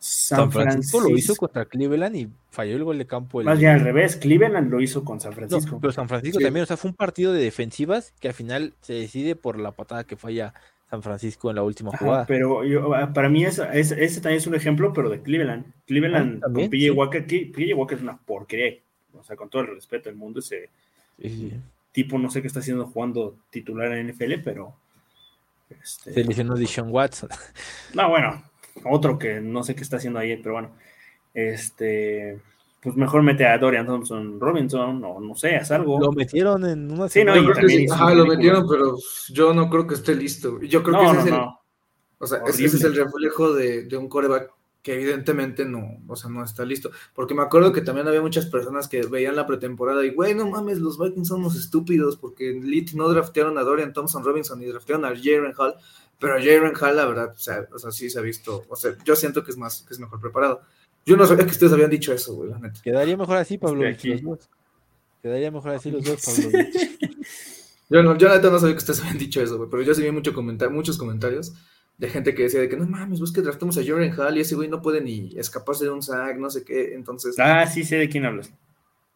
Speaker 2: San
Speaker 3: San Francisco lo hizo contra Cleveland y falló el gol de campo. el-
Speaker 2: Más bien al revés, Cleveland lo hizo con San
Speaker 3: No,
Speaker 2: Francisco.
Speaker 3: pero San Francisco
Speaker 1: Sí.
Speaker 3: también, o sea, fue un partido de defensivas que al final se decide por la patada que falla San Francisco en la última
Speaker 2: Ajá,
Speaker 3: jugada.
Speaker 2: pero yo- ah, para mí es, es- ese también es un ejemplo, pero de Cleveland. Cleveland
Speaker 3: Ah,
Speaker 2: con PJ
Speaker 3: sí.
Speaker 2: Walker, PJ Walker es una porquería. O sea, con todo el respeto del mundo, ese
Speaker 3: Sí,
Speaker 2: tipo no sé qué está haciendo jugando titular en NFL, pero. este,
Speaker 3: Se lesionó Deshaun Watson.
Speaker 2: No, bueno, otro que no sé qué está haciendo ahí, pero bueno. Este. Pues mejor mete a Dorian Thompson Robinson, o no sé, haz algo.
Speaker 3: Lo metieron en una
Speaker 2: Sí, no.
Speaker 1: Yo
Speaker 2: y
Speaker 1: creo que
Speaker 2: también
Speaker 1: sí. Ajá, lo metieron, pero yo no creo que esté listo. Yo creo que ese
Speaker 2: no,
Speaker 1: es el,
Speaker 2: no.
Speaker 1: o sea, ese es el reflejo de, de un coreback que evidentemente no, o sea, no está listo. Porque me acuerdo que también había muchas personas que veían la pretemporada y, güey, no mames, los Vikings son unos estúpidos porque en Elite no draftearon a Dorian Thompson Robinson y draftearon a Jaren Hall, pero Jaren Hall, la verdad, o sea, o sea, sí se ha visto, o sea, yo siento que es más, que es mejor preparado. Yo no sabía que ustedes habían dicho eso, güey, la neta.
Speaker 3: Quedaría mejor así, Pablo. Los dos. Quedaría mejor así los dos, Pablo.
Speaker 1: Yo, no, yo la neta no sabía que ustedes habían dicho eso, güey, pero yo sí vi mucho comentar, muchos comentarios de gente que decía de que no mames, pues que draftamos a Jaren Hall y ese güey no puede ni escaparse de un sack, no sé qué, entonces...
Speaker 2: Ah, sí sé de quién hablas.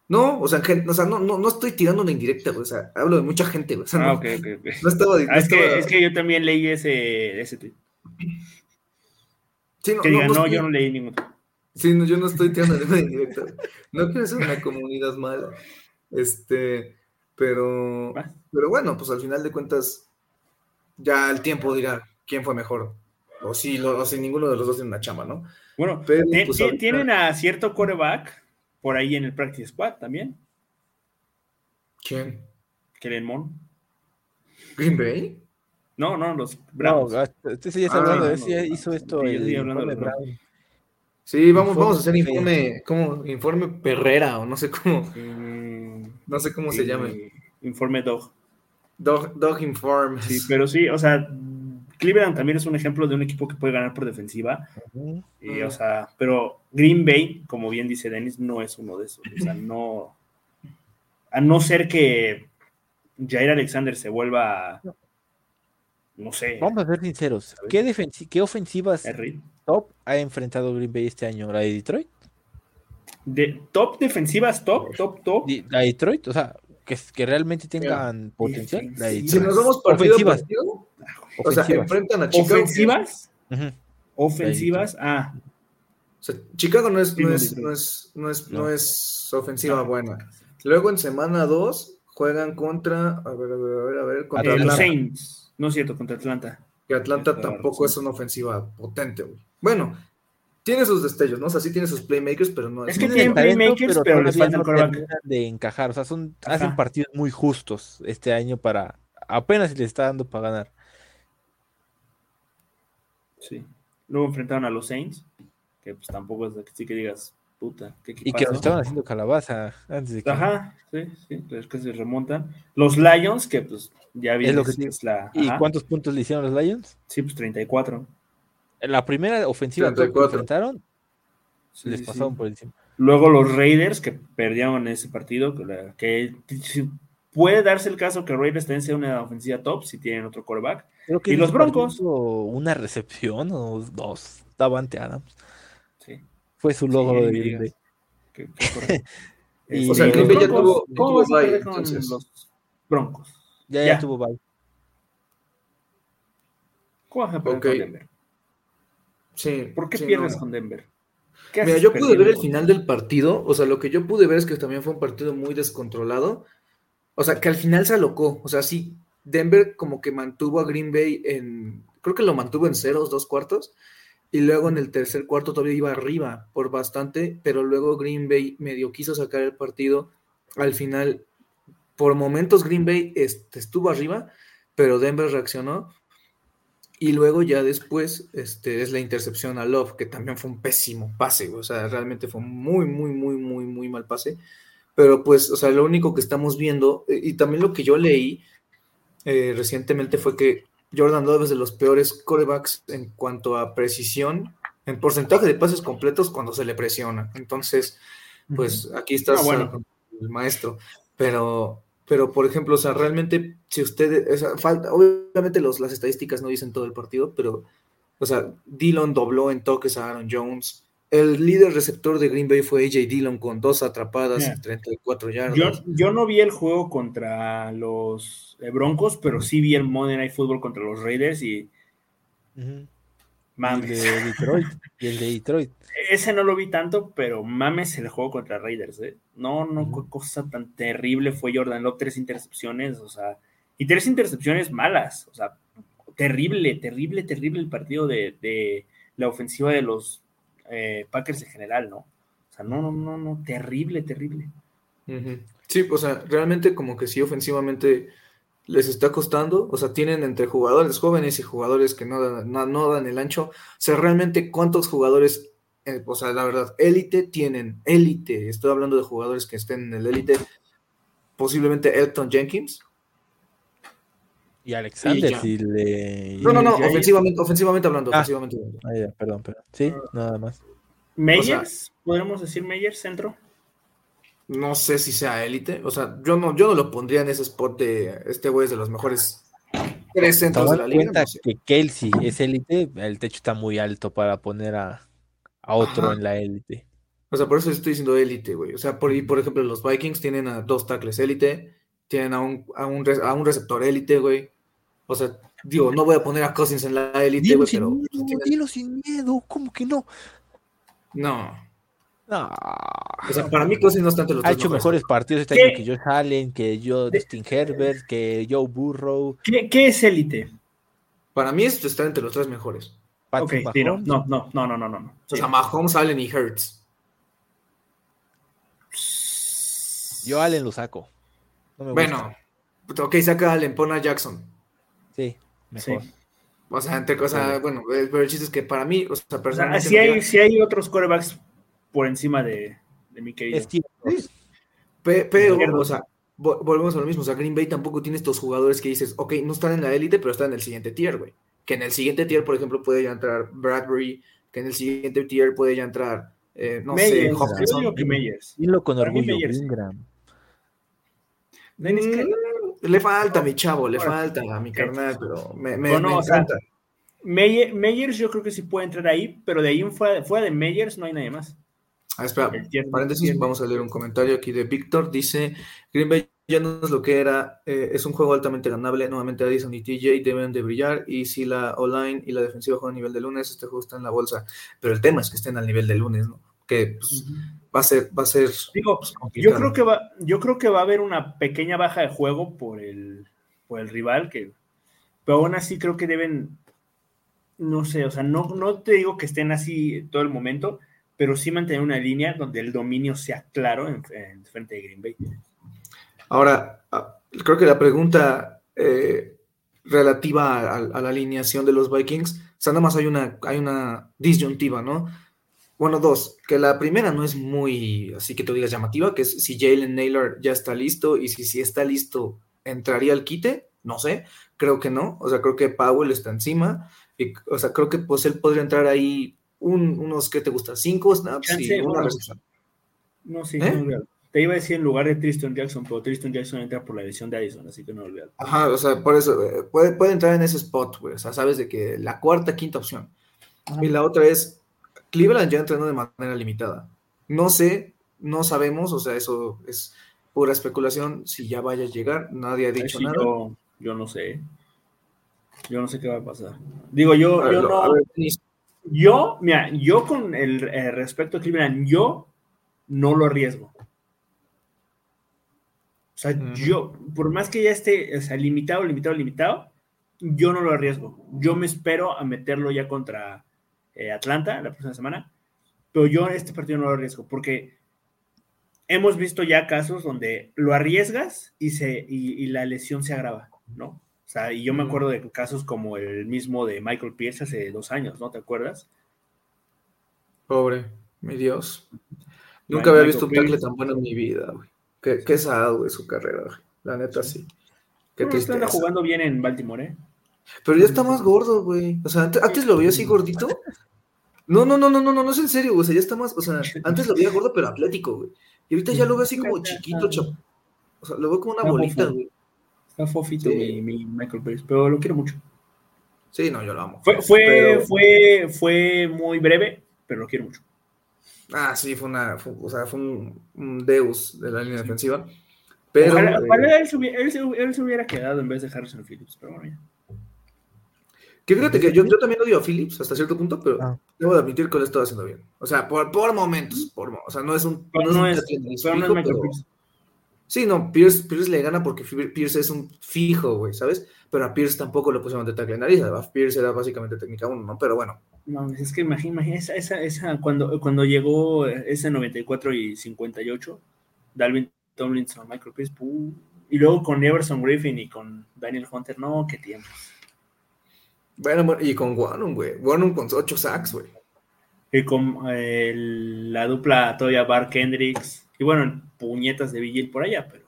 Speaker 1: No, o sea, gen- o sea no, no, no estoy tirando una indirecta, güey, o sea, hablo de mucha gente, güey, o sea,
Speaker 2: Ah,
Speaker 1: no,
Speaker 2: ok, ok, ok.
Speaker 1: no estaba... no
Speaker 2: Ah, es, que, es que yo también leí ese, ese tweet.
Speaker 1: sí, no,
Speaker 2: Que
Speaker 1: no,
Speaker 2: diga,
Speaker 1: no
Speaker 2: no, yo no leí ningún.
Speaker 1: Sí, no, yo no estoy tirando ninguna indirecta, no quiero ser una comunidad mala, este, pero... Pero bueno, pues al final de cuentas, ya el tiempo dirá quién fue mejor. O si, lo- o si ninguno de los dos tiene una chamba, ¿no?
Speaker 2: Bueno,
Speaker 1: Pero, pues, ahorita-
Speaker 2: tienen a cierto quarterback por ahí en el practice squad también,
Speaker 1: ¿Quién?
Speaker 2: Kellen Moore.
Speaker 1: ¿Green Bay?
Speaker 2: No, no, los
Speaker 3: No,
Speaker 2: Browns.
Speaker 3: este sí ya está
Speaker 1: Ah,
Speaker 3: hablando,
Speaker 2: no,
Speaker 3: ese ya
Speaker 2: no,
Speaker 3: hizo
Speaker 2: no,
Speaker 3: esto.
Speaker 2: sí,
Speaker 3: el
Speaker 2: hablando de
Speaker 1: vamos,
Speaker 3: Informe
Speaker 1: vamos a hacer informe, ¿cómo? Informe Perrera, o no sé cómo,
Speaker 2: Mm,
Speaker 1: no sé cómo se
Speaker 2: y-
Speaker 1: llame.
Speaker 2: Informe Dog.
Speaker 1: Dog, Dog Inform.
Speaker 2: Sí, pero sí, o sea, Cleveland también es un ejemplo de un equipo que puede ganar por defensiva. Y, o sea, pero Green Bay, como bien dice Dennis, no es uno de esos. O sea, no. A no ser que Jair Alexander se vuelva. No sé.
Speaker 3: Vamos a ser sinceros. ¿Qué, qué ofensivas top ha enfrentado Green Bay este año? ¿La de Detroit?
Speaker 2: De, top defensivas, top, top, top.
Speaker 3: Di- ¿La de Detroit? O sea, que, que realmente tengan potencial. La de
Speaker 1: Si nos vamos partido
Speaker 3: Ofensivas.
Speaker 1: partido, o sea, enfrentan a Chicago.
Speaker 2: Ofensivas. Ofensivas. Ah,
Speaker 1: O sea, Chicago no es, no es, no es, no es,
Speaker 3: No.
Speaker 1: no es ofensiva buena. Luego en semana 2 juegan contra, a ver, a ver, a ver, a ver, contra
Speaker 2: eh, los
Speaker 1: Atlanta.
Speaker 2: Saints. No es cierto, contra Atlanta.
Speaker 1: Que Atlanta tampoco es una ofensiva potente, güey. Bueno, tiene sus destellos, ¿no? O sea, sí tiene sus playmakers, pero no
Speaker 2: Es
Speaker 1: es.
Speaker 2: que tienen playmakers, pero les
Speaker 3: todavía
Speaker 2: falta el
Speaker 3: no terminan de encajar. O sea, son,
Speaker 2: Ajá.
Speaker 3: hacen partidos muy justos este año para. Apenas les está dando para ganar.
Speaker 2: Sí. Luego enfrentaron a los Saints, que pues tampoco es de que sí que digas, puta, qué
Speaker 3: Y que nos estaban haciendo calabaza antes de que.
Speaker 2: Ajá, sí, sí, es que se remontan. Los Lions, que pues ya vimos
Speaker 3: lo que
Speaker 2: es la.
Speaker 3: ¿Y cuántos puntos le hicieron los Lions?
Speaker 2: Sí, pues 34.
Speaker 3: En la primera ofensiva top que
Speaker 1: 34.
Speaker 3: enfrentaron,
Speaker 2: Sí,
Speaker 3: les pasaron
Speaker 2: sí.
Speaker 3: por encima.
Speaker 2: Luego los Raiders, que perdieron ese partido, que, la- que puede darse el caso que Raiders también sea una ofensiva top si tienen otro quarterback.
Speaker 3: Creo que
Speaker 2: ¿Y los Broncos?
Speaker 3: Una recepción o dos. Davante Adams.
Speaker 2: Sí,
Speaker 3: Fue su logro
Speaker 2: Sí,
Speaker 3: de Green. Bay. Y
Speaker 1: O sea, Green Bay ya tuvo- ya
Speaker 2: ¿cómo
Speaker 1: tuvo bye, entonces.
Speaker 2: los Broncos?
Speaker 3: Ya, ya,
Speaker 2: Ya.
Speaker 3: tuvo bye.
Speaker 2: ¿Cómo vas a perder
Speaker 1: Ok.
Speaker 2: con Denver?
Speaker 1: Sí.
Speaker 2: ¿Por qué
Speaker 1: sí,
Speaker 2: pierdes
Speaker 1: no.
Speaker 2: con Denver? ¿Qué
Speaker 1: Mira, yo pude ver el final del partido, o sea, lo que yo pude ver es que también fue un partido muy descontrolado, o sea, que al final se alocó, o sea, sí, Denver como que mantuvo a Green Bay en, creo que lo mantuvo en ceros, dos cuartos, y luego en el tercer cuarto todavía iba arriba por bastante, pero luego Green Bay medio quiso sacar el partido, al final, por momentos Green Bay este, estuvo arriba, pero Denver reaccionó. Y luego ya después este, es la intercepción a Love, que también fue un pésimo pase, o sea, realmente fue muy, muy, muy, muy, muy mal pase. Pero pues, o sea, lo único que estamos viendo, eh, y también lo que yo leí eh, recientemente fue que Jordan Love es de los peores corebacks en cuanto a precisión, en porcentaje de pases completos cuando se le presiona. Entonces, pues aquí está
Speaker 2: Ah, bueno.
Speaker 1: el maestro. Pero, pero por ejemplo, o sea, realmente, si usted, o sea, falta, obviamente los, las estadísticas no dicen todo el partido, pero, o sea, Dillon dobló en toques a Aaron Jones. El líder receptor de Green Bay fue AJ Dillon con dos atrapadas
Speaker 2: Mira,
Speaker 1: y 34 yardas.
Speaker 2: Yo, yo no vi el juego contra los eh, Broncos, pero sí vi el Monday Night Football contra los Raiders y
Speaker 3: Ujú. Y el
Speaker 2: mames.
Speaker 3: de Detroit. Y el de Detroit.
Speaker 2: Ese no lo vi tanto, pero mames el juego contra Raiders, ¿eh? No, no, qué cosa tan terrible fue Jordan Love, tres intercepciones, o sea, y tres intercepciones malas, o sea, terrible, terrible, terrible el partido de, de la ofensiva de los eh, Packers en general, ¿no? O sea, no, no, no, no, terrible, terrible.
Speaker 1: Sí, o sea, realmente como que sí ofensivamente les está costando, o sea, tienen entre jugadores jóvenes y jugadores que no dan, no dan el ancho, o sea, realmente cuántos jugadores, eh, o sea, la verdad, élite tienen, élite, estoy hablando de jugadores que estén en el élite, posiblemente Elton Jenkins,
Speaker 3: Y Alexander, si le.
Speaker 1: no, no, no, ofensivamente, ofensivamente hablando,
Speaker 3: Ah.
Speaker 1: ofensivamente hablando.
Speaker 3: Ah, ya, perdón, perdón. Sí, nada más.
Speaker 2: Meyers, podemos decir Meyers, centro.
Speaker 1: No sé si sea élite, o sea, yo no, yo no lo pondría en ese spot de este güey es de los mejores tres centros de la liga, no sé.
Speaker 3: que Kelsey es élite, el techo está muy alto para poner a, a otro
Speaker 1: Ajá.
Speaker 3: en la élite.
Speaker 1: O sea, por eso estoy diciendo élite, güey. O sea, por, y por ejemplo, los Vikings tienen a dos tackles élite, tienen a un, a un, a un receptor élite, güey. O sea, digo, no voy a poner a Cousins en la élite, güey, pero
Speaker 3: miedo,
Speaker 1: pues,
Speaker 3: dilo sin miedo, ¿cómo que no?
Speaker 1: no.
Speaker 3: No.
Speaker 1: O sea, para mí Cousins no está entre los
Speaker 3: Ha hecho
Speaker 1: mejores.
Speaker 3: mejores partidos este
Speaker 2: ¿Qué?
Speaker 3: año que Josh Allen, que Joe Justin Herbert, que Joe Burrow,
Speaker 2: ¿Qué, qué es élite?
Speaker 1: Para mí es estar entre los tres mejores.
Speaker 3: Patrick
Speaker 2: Ok, sí, no,
Speaker 3: Mahomes.
Speaker 2: no, no, no, no, no, no.
Speaker 1: O sea, Mahomes, Allen y Hurts.
Speaker 3: Yo Allen lo saco. No me
Speaker 1: Bueno,
Speaker 3: gusta.
Speaker 1: ok, saca a Allen, pon a Jackson.
Speaker 3: Sí, mejor.
Speaker 2: Sí.
Speaker 1: O sea, entre cosas, bueno, eh, pero el chiste es que para mí, o sea,
Speaker 2: O sea,
Speaker 1: personalmente.
Speaker 2: sí
Speaker 1: me
Speaker 2: hay, sí hay otros quarterbacks por encima de, de mi querido.
Speaker 3: Es
Speaker 1: Pero, o sea, vo- volvemos a lo mismo. O sea, Green Bay tampoco tiene estos jugadores que dices, ok, no están en la élite, pero están en el siguiente tier, güey. Que en el siguiente tier, por ejemplo, puede ya entrar Bradbury, que en el siguiente tier puede ya entrar, eh, no sé,
Speaker 2: digo que Meyers.
Speaker 3: Dilo con orgullo. Ingram.
Speaker 2: Dennis, ¿qué?
Speaker 1: Mm, le falta, mi chavo, le falta a mi carnal, pero me, me,
Speaker 2: o sea, Meyers yo creo que sí puede entrar ahí, pero de ahí en fuera, fuera de Meyers no hay nadie más.
Speaker 1: Ah, espera, paréntesis, vamos a leer un comentario aquí de Víctor. Dice, Green Bay ya no es lo que era, eh, es un juego altamente ganable. Nuevamente Addison y TJ deben de brillar y si la online y la defensiva juegan a nivel de lunes, este juego está en la bolsa. Pero el tema es que estén al nivel de lunes, ¿no? Que pues, va a ser, va a ser
Speaker 2: Digo,
Speaker 1: pues,
Speaker 2: yo creo que va, yo creo que va a haber una pequeña baja de juego por el, por el rival, que, pero aún así creo que deben, no sé, o sea, no, no te digo que estén así todo el momento, pero sí mantener una línea donde el dominio sea claro en, en frente de Green Bay.
Speaker 1: Ahora, ah, creo que la pregunta eh, relativa a, a- a la alineación de los Vikings, o sea, nada más hay una, hay una disyuntiva, ¿no? Bueno, dos, que la primera no es muy, así que tú digas llamativa, que es si Jalen Naylor ya está listo y si, si está listo, ¿entraría al quite? No sé, creo que no, o sea, creo que Powell está encima, y, o sea, creo que pues él podría entrar ahí un- unos, ¿qué te gusta? Cinco snaps y una recepción.
Speaker 2: No, sí,
Speaker 1: ¿Eh?
Speaker 2: no. Te iba a decir en lugar de Tristan Jackson, pero Tristan Jackson entra por la edición de Addison, así que no olvidalo.
Speaker 1: Ajá, o sea, por eso, eh, puede, puede entrar en ese spot, güey. O sea, sabes de que la cuarta, quinta opción. Y la otra es, Cleveland ya entrenó de manera limitada. No sé, no sabemos, o sea, eso es pura especulación, si ya vaya a llegar, nadie ha dicho
Speaker 2: sí
Speaker 1: nada.
Speaker 2: yo, yo no sé. Yo no sé qué va a pasar. Digo, yo,
Speaker 1: ver,
Speaker 2: yo
Speaker 1: lo-
Speaker 2: no.
Speaker 1: ver,
Speaker 2: Yo, mira, yo con el eh, respecto a Cleveland, yo no lo arriesgo. O sea, yo, por más que ya esté o sea, limitado, limitado, limitado, yo no lo arriesgo. Yo me espero a meterlo ya contra eh, Atlanta la próxima semana, pero yo este partido no lo arriesgo porque hemos visto ya casos donde lo arriesgas y, se, y, y la lesión se agrava, ¿no? O sea, y yo me acuerdo de casos como el mismo de Michael Pierce hace dos años, ¿no? ¿Te acuerdas?
Speaker 1: Pobre, mi Dios. Nunca
Speaker 2: Bueno,
Speaker 1: había
Speaker 2: Michael
Speaker 1: visto un tackle tan bueno en mi vida, güey. Qué, qué sad, güey, su carrera, güey. La neta, sí. Qué
Speaker 2: Bueno, está jugando bien en Baltimore, ¿eh?
Speaker 1: Pero ya está más gordo, güey. O sea, antes, antes lo veía así gordito. No, no, no, no, no, no, no es en serio, güey. O sea, ya está más. O sea, antes lo veía gordo, pero atlético, güey. Y ahorita ya lo veo así como chiquito, chap. O sea, lo veo como una bolita, güey.
Speaker 2: Está fofito
Speaker 1: Sí.
Speaker 2: mi, mi Michael Pierce, pero lo quiero mucho.
Speaker 1: Sí, no, yo lo amo.
Speaker 2: Fue, fue,
Speaker 1: Pero-
Speaker 2: fue, fue muy breve, pero lo quiero mucho.
Speaker 1: Ah, sí, fue una. fue- o sea, fue un, un deus de la línea defensiva. Pero.
Speaker 2: Ojalá,
Speaker 1: eh,
Speaker 2: ojalá él, se hubiera, él, se, él se hubiera quedado en vez de Harrison Phillips, pero bueno, ya.
Speaker 1: Que fíjate que yo, yo también odio a Phillips hasta cierto punto, pero
Speaker 3: Ah.
Speaker 1: debo de admitir que lo estoy haciendo bien. O sea, por, por momentos. Por, o sea, no es un.
Speaker 2: Pero
Speaker 1: es
Speaker 2: no
Speaker 1: un
Speaker 2: es,
Speaker 1: tackle
Speaker 2: pero no es.
Speaker 1: Sí, no, Pierce, Pierce le gana porque Pierce es un fijo, güey, ¿sabes? Pero a Pierce tampoco lo pusieron de tackle en nariz. A Pierce era básicamente técnica 1, ¿no? Pero bueno.
Speaker 2: No, es que imagina, imagina esa, esa, esa- cuando, cuando llegó ese 94 y 58, Dalvin Tomlinson, Michael Pierce, y luego con Everson Griffin y con Daniel Hunter, no, qué tiempos.
Speaker 1: Bueno, y con Warren, güey. Warren con 8 sacks, güey.
Speaker 2: Y con eh, la dupla todavía Bar Kendricks, y bueno, puñetas de Vigil por allá, pero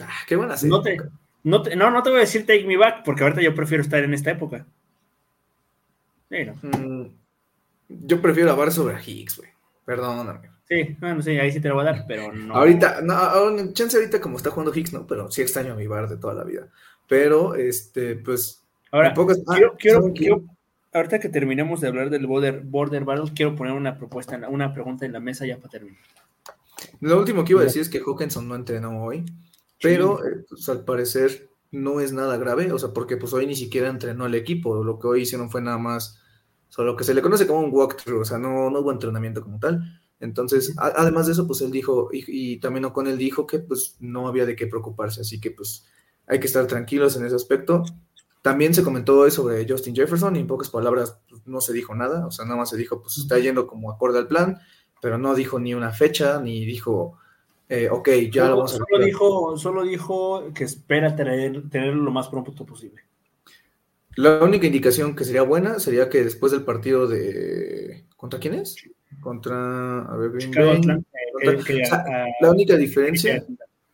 Speaker 1: Ah, qué buena
Speaker 2: no te, no, te, no, no te voy a decir take me back, porque ahorita yo prefiero estar en esta época. No.
Speaker 1: Mm, yo prefiero a Bar sobre a Higgs, güey. Perdóname.
Speaker 2: Sí, bueno, sí, ahí sí te lo voy a dar, pero no.
Speaker 1: Ahorita, no, chance ahorita como está jugando Higgs, no, pero sí extraño a mi Bar de toda la vida. Pero, este, pues.
Speaker 2: Ahora,
Speaker 1: pocas- ah,
Speaker 2: quiero, quiero, quiero- ahorita que terminemos de hablar del border, border Battle, quiero poner una propuesta, una pregunta en la mesa ya para terminar.
Speaker 1: Lo último que iba a decir es que Hawkinson no entrenó hoy, pero eh, pues, al parecer no es nada grave, o sea, porque pues hoy ni siquiera entrenó el equipo, lo que hoy hicieron fue nada más, o sea, lo que se le conoce como un walkthrough, o sea, no, no hubo entrenamiento como tal. Entonces, a- además de eso, pues él dijo, y, y también con él dijo que pues no había de qué preocuparse, así que pues hay que estar tranquilos en ese aspecto. También se comentó hoy sobre Justin Jefferson y en pocas palabras pues, no se dijo nada, o sea, nada más se dijo, pues está yendo como acorde al plan, pero no dijo ni una fecha, ni dijo, eh, ok, ya lo vamos a
Speaker 2: solo dijo, solo dijo que espera tener, tenerlo lo más pronto posible.
Speaker 1: La única indicación que sería buena sería que después del partido de... ¿Contra quién es? Contra... A ver,
Speaker 2: que- que-
Speaker 1: O sea,
Speaker 2: a-
Speaker 1: La única diferencia,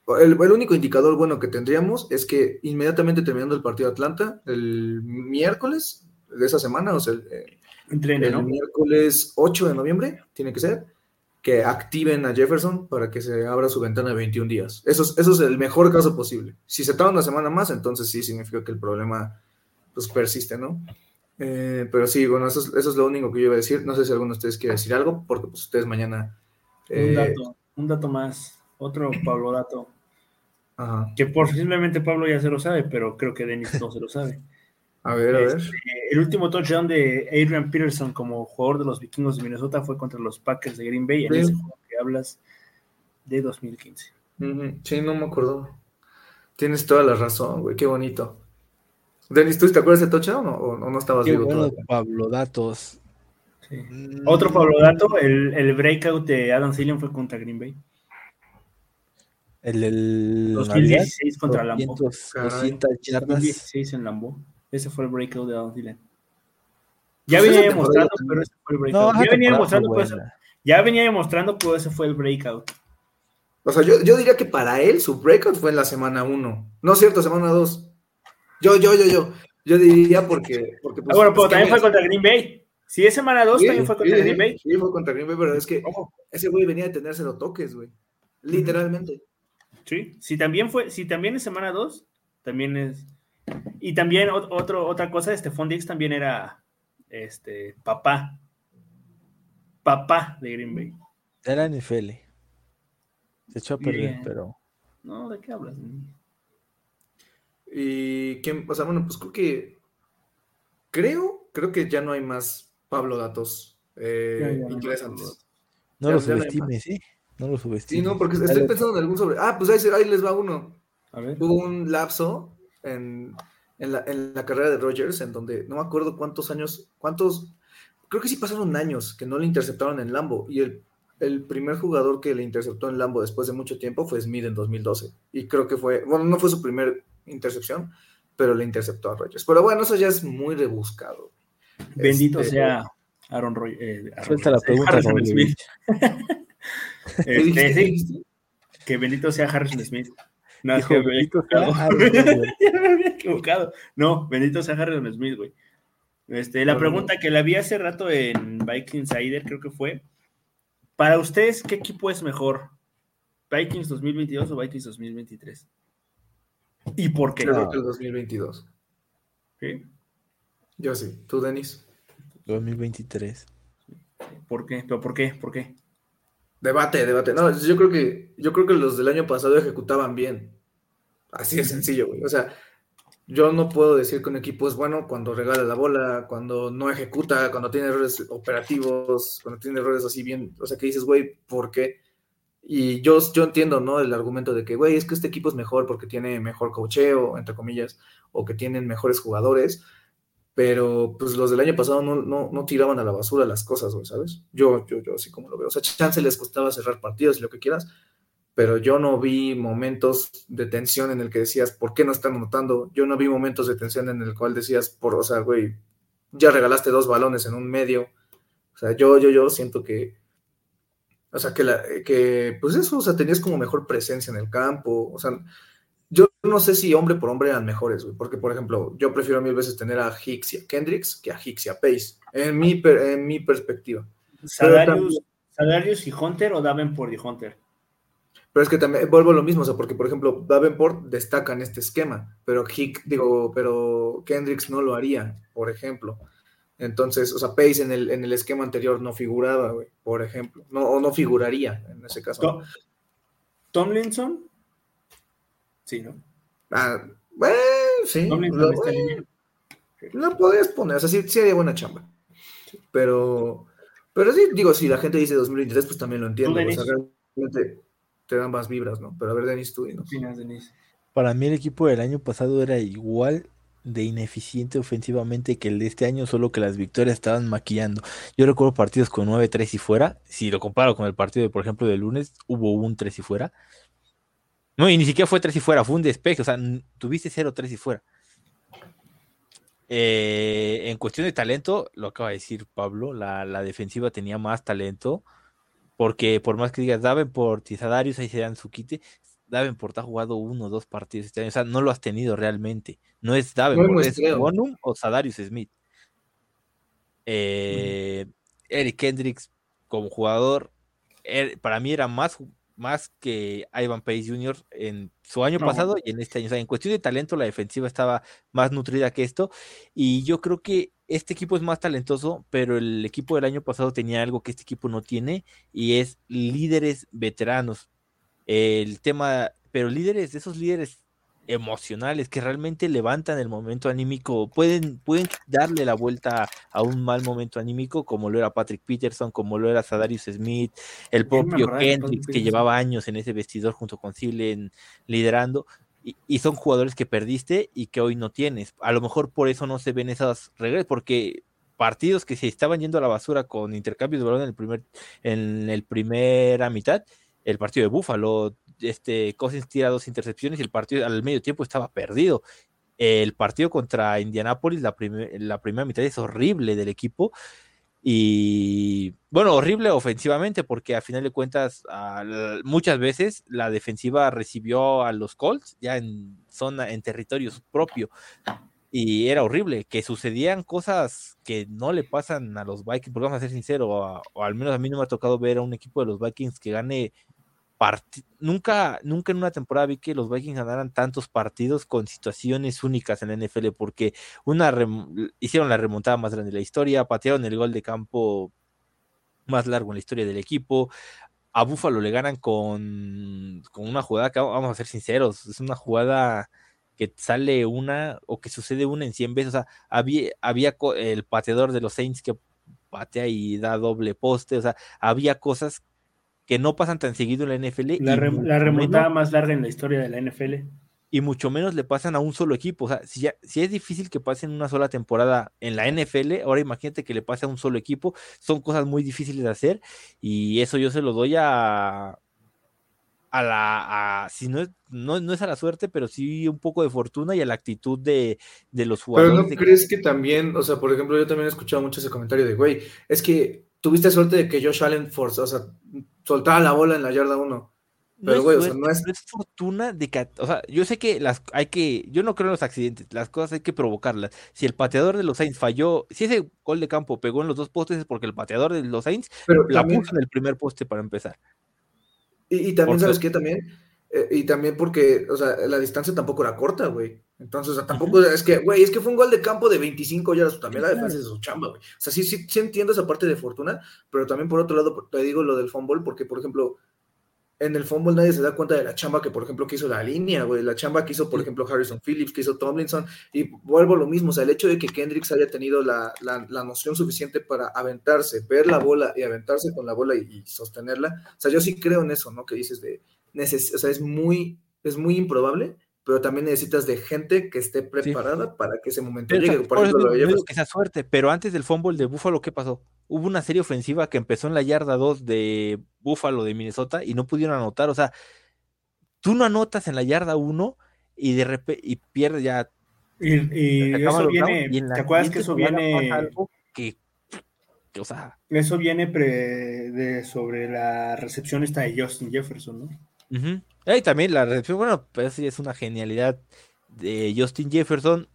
Speaker 1: el, el único indicador bueno que tendríamos es que inmediatamente terminando el partido de Atlanta, el miércoles de esa semana, o sea, el, eh,
Speaker 2: entrene,
Speaker 1: el
Speaker 2: ¿no?
Speaker 1: miércoles 8 de noviembre, tiene que ser, que activen a Jefferson para que se abra su ventana de 21 días. Eso es, eso es el mejor caso posible. Si se tarda una semana más, entonces sí significa que el problema pues, persiste, ¿no? Eh, pero sí, bueno, eso es, eso es lo único que yo iba a decir. No sé si alguno de ustedes quiere decir algo, porque pues ustedes mañana...
Speaker 2: Un
Speaker 1: eh,
Speaker 2: dato, un dato más, otro Pablo dato,
Speaker 1: ajá.
Speaker 2: que posiblemente Pablo ya se lo sabe, pero creo que Dennis no se lo sabe.
Speaker 1: A ver, a ver.
Speaker 2: Este, el último touchdown de Adrian Peterson como jugador de los vikingos de Minnesota fue contra los Packers de Green Bay en
Speaker 1: Sí.
Speaker 2: ese juego que hablas de 2015.
Speaker 1: Ujú, Sí, no me acuerdo. Tienes toda la razón, güey, qué bonito. Denis, ¿tú te acuerdas de touchdown o, o no estabas
Speaker 3: Qué
Speaker 1: vivo
Speaker 3: bueno,
Speaker 1: todavía?
Speaker 3: Pablo Datos.
Speaker 2: Sí.
Speaker 3: Mm,
Speaker 2: Otro Pablo Dato, el, el breakout de Adam Thielen fue contra Green Bay.
Speaker 3: El del
Speaker 2: 2016 contra Lambeau.
Speaker 3: 200,
Speaker 1: Caray.
Speaker 3: 200 yardas.
Speaker 2: 2016 en Lambeau. Ese fue el breakout de Adam Thielen. Ya
Speaker 1: Pues esa
Speaker 2: venía demostrando, pero ese fue el breakout.
Speaker 3: esa
Speaker 2: ya, venía demostrando, pero ese-
Speaker 3: buena.
Speaker 2: ya venía demostrando, pero ese fue el breakout.
Speaker 1: O sea, yo, yo diría que para él su breakout fue en la semana 1. No es cierto, semana 2. Yo, yo, yo, yo. Yo diría porque. porque pues,
Speaker 2: Ah, bueno, pero también fue contra Green Bay. Si es semana 2,
Speaker 1: sí,
Speaker 2: también fue contra
Speaker 1: sí,
Speaker 2: Green Bay.
Speaker 1: Sí, fue contra Green Bay, pero es que
Speaker 2: Ojo.
Speaker 1: ese güey venía de tener cero toques, güey. Literalmente.
Speaker 2: Sí, si también fue, si también es semana 2, también es. Y también ot- otro, otra cosa, este Dix también era este papá. Papá de Green Bay.
Speaker 3: Era NFL. Se echó a perder,
Speaker 2: Bien.
Speaker 3: pero.
Speaker 2: No, ¿de qué hablas?
Speaker 1: Y quién, o sea, bueno, pues creo que creo, creo que ya no hay más Pablo Datos eh,
Speaker 2: Ya, ya no hay
Speaker 1: interesantes.
Speaker 3: No
Speaker 1: Ya-
Speaker 3: lo subestimes, ¿eh? No lo
Speaker 1: Sí,
Speaker 3: subestimes.
Speaker 1: no, porque estoy pensando en algún sobre. Ah, pues ahí, se- ahí les va uno.
Speaker 2: A ver.
Speaker 1: Hubo un lapso en, en la, en la carrera de Rogers en donde no me acuerdo cuántos años, cuántos, creo que sí pasaron años que no le interceptaron en Lambo. Y el, el primer jugador que le interceptó en Lambo después de mucho tiempo fue Smith en 2012. Y creo que fue, bueno, no fue su primer intercepción, pero le interceptó a Rogers. Pero bueno, eso ya es muy rebuscado.
Speaker 2: Bendito
Speaker 1: Este,
Speaker 2: sea Aaron Roy. eh, Aaron
Speaker 3: Suelta la pregunta,
Speaker 2: Harrison
Speaker 3: Gabriel.
Speaker 2: Smith. Este, que bendito sea Harrison Smith. No, es que
Speaker 3: "Bendito sea
Speaker 2: equivocado.
Speaker 3: Aaron Rodgers".
Speaker 2: Ya me había equivocado. No, bendito sea Harrison Smith, güey. Este, la pregunta que la vi hace rato en Vikings Insider, creo que fue. Para ustedes, ¿qué equipo es mejor? ¿Vikings 2022 o Vikings 2023? ¿Y por qué?
Speaker 1: Yo creo que el 2022.
Speaker 2: ¿Sí?
Speaker 1: Yo sí. ¿Tú, Denis?
Speaker 3: 2023.
Speaker 2: ¿Por qué? ¿Pero por qué? ¿Por qué?
Speaker 1: Debate, debate. No, yo creo que, yo creo que los del año pasado ejecutaban bien. Así de sencillo, güey. O sea, yo no puedo decir que un equipo es bueno cuando regala la bola, cuando no ejecuta, cuando tiene errores operativos, cuando tiene errores así bien. O sea, que dices, güey, ¿por qué? Y yo, yo entiendo, ¿no? El argumento de que, güey, es que este equipo es mejor porque tiene mejor cocheo, entre comillas, o que tienen mejores jugadores, pero pues los del año pasado no, no, no tiraban a la basura las cosas, güey, ¿sabes? Yo, yo, yo así como lo veo. O sea, chance les costaba cerrar partidos y lo que quieras, pero yo no vi momentos de tensión en el que decías, ¿por qué no están anotando? Yo no vi momentos de tensión en el cual decías, por, o sea, güey, ya regalaste dos balones en un medio. O sea, yo, yo, yo siento que, o sea, que, la, que pues eso, o sea, tenías como mejor presencia en el campo. O sea, yo no sé si hombre por hombre eran mejores, güey, porque, por ejemplo, yo prefiero mil veces tener a Hicks y a Kendricks que a Hicks y a Pace, en mi, per- en mi perspectiva.
Speaker 2: ¿Salarios, ¿Salarios y Hunter o Davenport y Hunter?
Speaker 1: Pero es que también vuelvo a lo mismo, o sea, porque por ejemplo, Davenport destaca en este esquema, pero Hick, digo, pero Kendricks no lo haría, por ejemplo. Entonces, o sea, Pace en el, en el esquema anterior no figuraba, güey, por ejemplo. No, o no figuraría en ese caso.
Speaker 2: To- ¿Tomlinson? Sí, ¿no?
Speaker 1: Ah, bueno, sí.
Speaker 2: Tomlinson
Speaker 1: Lo, podrías poner, o sea, sí, sí haría buena chamba. Pero, pero sí, digo, si la gente dice 2023, pues también lo entiendo. O sea, realmente te dan más vibras, ¿no? Pero a ver, Denis, tú
Speaker 2: ¿Qué
Speaker 1: dinos.
Speaker 2: opinas, Denise?
Speaker 3: Para mí el equipo del año pasado era igual de ineficiente ofensivamente que el de este año, solo que las victorias estaban maquillando. Yo recuerdo partidos con 9-3 y fuera. Si lo comparo con el partido, de, por ejemplo, del lunes, hubo un 3 y fuera. No, y ni siquiera fue 3 y fuera, fue un despeje. O sea, tuviste 0-3 y fuera. Eh, en cuestión de talento, lo acaba de decir Pablo, la, la defensiva tenía más talento. Porque por más que digas Davenport y Sadarius ahí se dan su quite, Davenport ha jugado uno o dos partidos este año. O sea, no lo has tenido realmente. No es Davenport, es. Bonum o Sadarius Smith. Eh, Eric Kendricks como jugador, er- para mí era más, más que Ivan Pace Jr. en su año
Speaker 2: No.
Speaker 3: pasado y en este año. O sea, en cuestión de talento, la defensiva estaba más nutrida que esto. Y yo creo que este equipo es más talentoso, pero el equipo del año pasado tenía algo que este equipo no tiene y es líderes veteranos. El tema, pero líderes, esos líderes emocionales que realmente levantan el momento anímico, pueden, pueden darle la vuelta a un mal momento anímico, como lo era Patrick Peterson, como lo era Sadarius Smith, el propio que llevaba años en ese vestidor junto con Silen liderando. Y, y son jugadores que perdiste y que hoy no tienes. A lo mejor por eso no se ven esas reglas, porque partidos que se estaban yendo a la basura con intercambios de balón en el primer, en el primera mitad, el partido de Búfalo, este Cousins tira dos intercepciones y el partido al medio tiempo estaba perdido. El partido contra Indianapolis, la, primer- la primera mitad es horrible del equipo. Y bueno, horrible ofensivamente, porque a final de cuentas, muchas veces la defensiva recibió a los Colts ya en zona, en territorio propio. Y era horrible, que sucedían cosas que no le pasan a los Vikings, porque vamos a ser sinceros, o, a- o al menos a mí no me ha tocado ver a un equipo de los Vikings que gane nunca, nunca en una temporada vi que los Vikings ganaran tantos partidos con situaciones únicas en la NFL, porque hicieron la remontada más grande de la historia, patearon el gol de campo más largo en la historia del equipo. A Buffalo le ganan con, con una jugada que vamos a ser sinceros, es una jugada que sale una o que sucede una en 100 veces. O sea, había, había el pateador de los Saints que patea y da doble poste. O sea, había cosas que no pasan tan seguido en la NFL.
Speaker 2: La, remontada más larga en la historia de la NFL.
Speaker 3: Y mucho menos le pasan a un solo equipo. O sea, si, si es difícil que pasen una sola temporada en la NFL, ahora imagínate que le pase a un solo equipo. Son cosas muy difíciles de hacer. Y eso yo se lo doy a, a la, si no es, no, no, es a la suerte, pero sí un poco de fortuna y a la actitud de, de los jugadores.
Speaker 1: Pero no crees que... también, o sea, por ejemplo, yo también he escuchado mucho ese comentario de, güey, es que tuviste suerte de que Josh Allen force, o sea, soltara la bola en la yarda 1. Pero, güey, o sea, no es...
Speaker 3: es fortuna de que, o sea, yo sé que las hay que, yo no creo en los accidentes, las cosas hay que provocarlas. Si el pateador de los Saints falló, si ese gol de campo pegó en los dos postes es porque el pateador de los Saints la puso en el primer poste para empezar.
Speaker 1: Y, también, ¿sabes qué? También, eh, y también porque, o sea, la distancia tampoco era corta, güey. Entonces, o sea, tampoco es que, güey, es que fue un gol de campo de 25 yardas, también la defensa es su chamba, güey. O sea, sí, sí, sí entiendo esa parte de fortuna, pero también por otro lado te digo lo del fumble, porque, por ejemplo, en el fútbol nadie se da cuenta de la chamba que, por ejemplo, que hizo la línea, güey, la chamba que hizo, por ejemplo, Harrison Phillips, que hizo Tomlinson, y vuelvo a lo mismo, o sea, el hecho de que Kendricks haya tenido la, la, la noción suficiente para aventarse, ver la bola y aventarse con la bola y, sostenerla, o sea, yo sí creo en eso, ¿no? Que dices de, o sea, es muy, es muy improbable, pero también necesitas de gente que esté preparada para que ese momento llegue. Por, ejemplo,
Speaker 3: lo que sea suerte, pero antes del fumble de Buffalo, ¿qué pasó? Hubo una serie ofensiva que empezó en la yarda 2 de Buffalo de Minnesota y no pudieron anotar. O sea, tú no anotas en la yarda 1 y de repente y pierdes ya.
Speaker 2: Y, eso viene, ¿te acuerdas que eso viene?
Speaker 3: Algo que, o sea,
Speaker 2: eso viene de, sobre la recepción esta de Justin Jefferson, ¿no?
Speaker 3: Y también la recepción, bueno, pues es una genialidad de Justin Jefferson.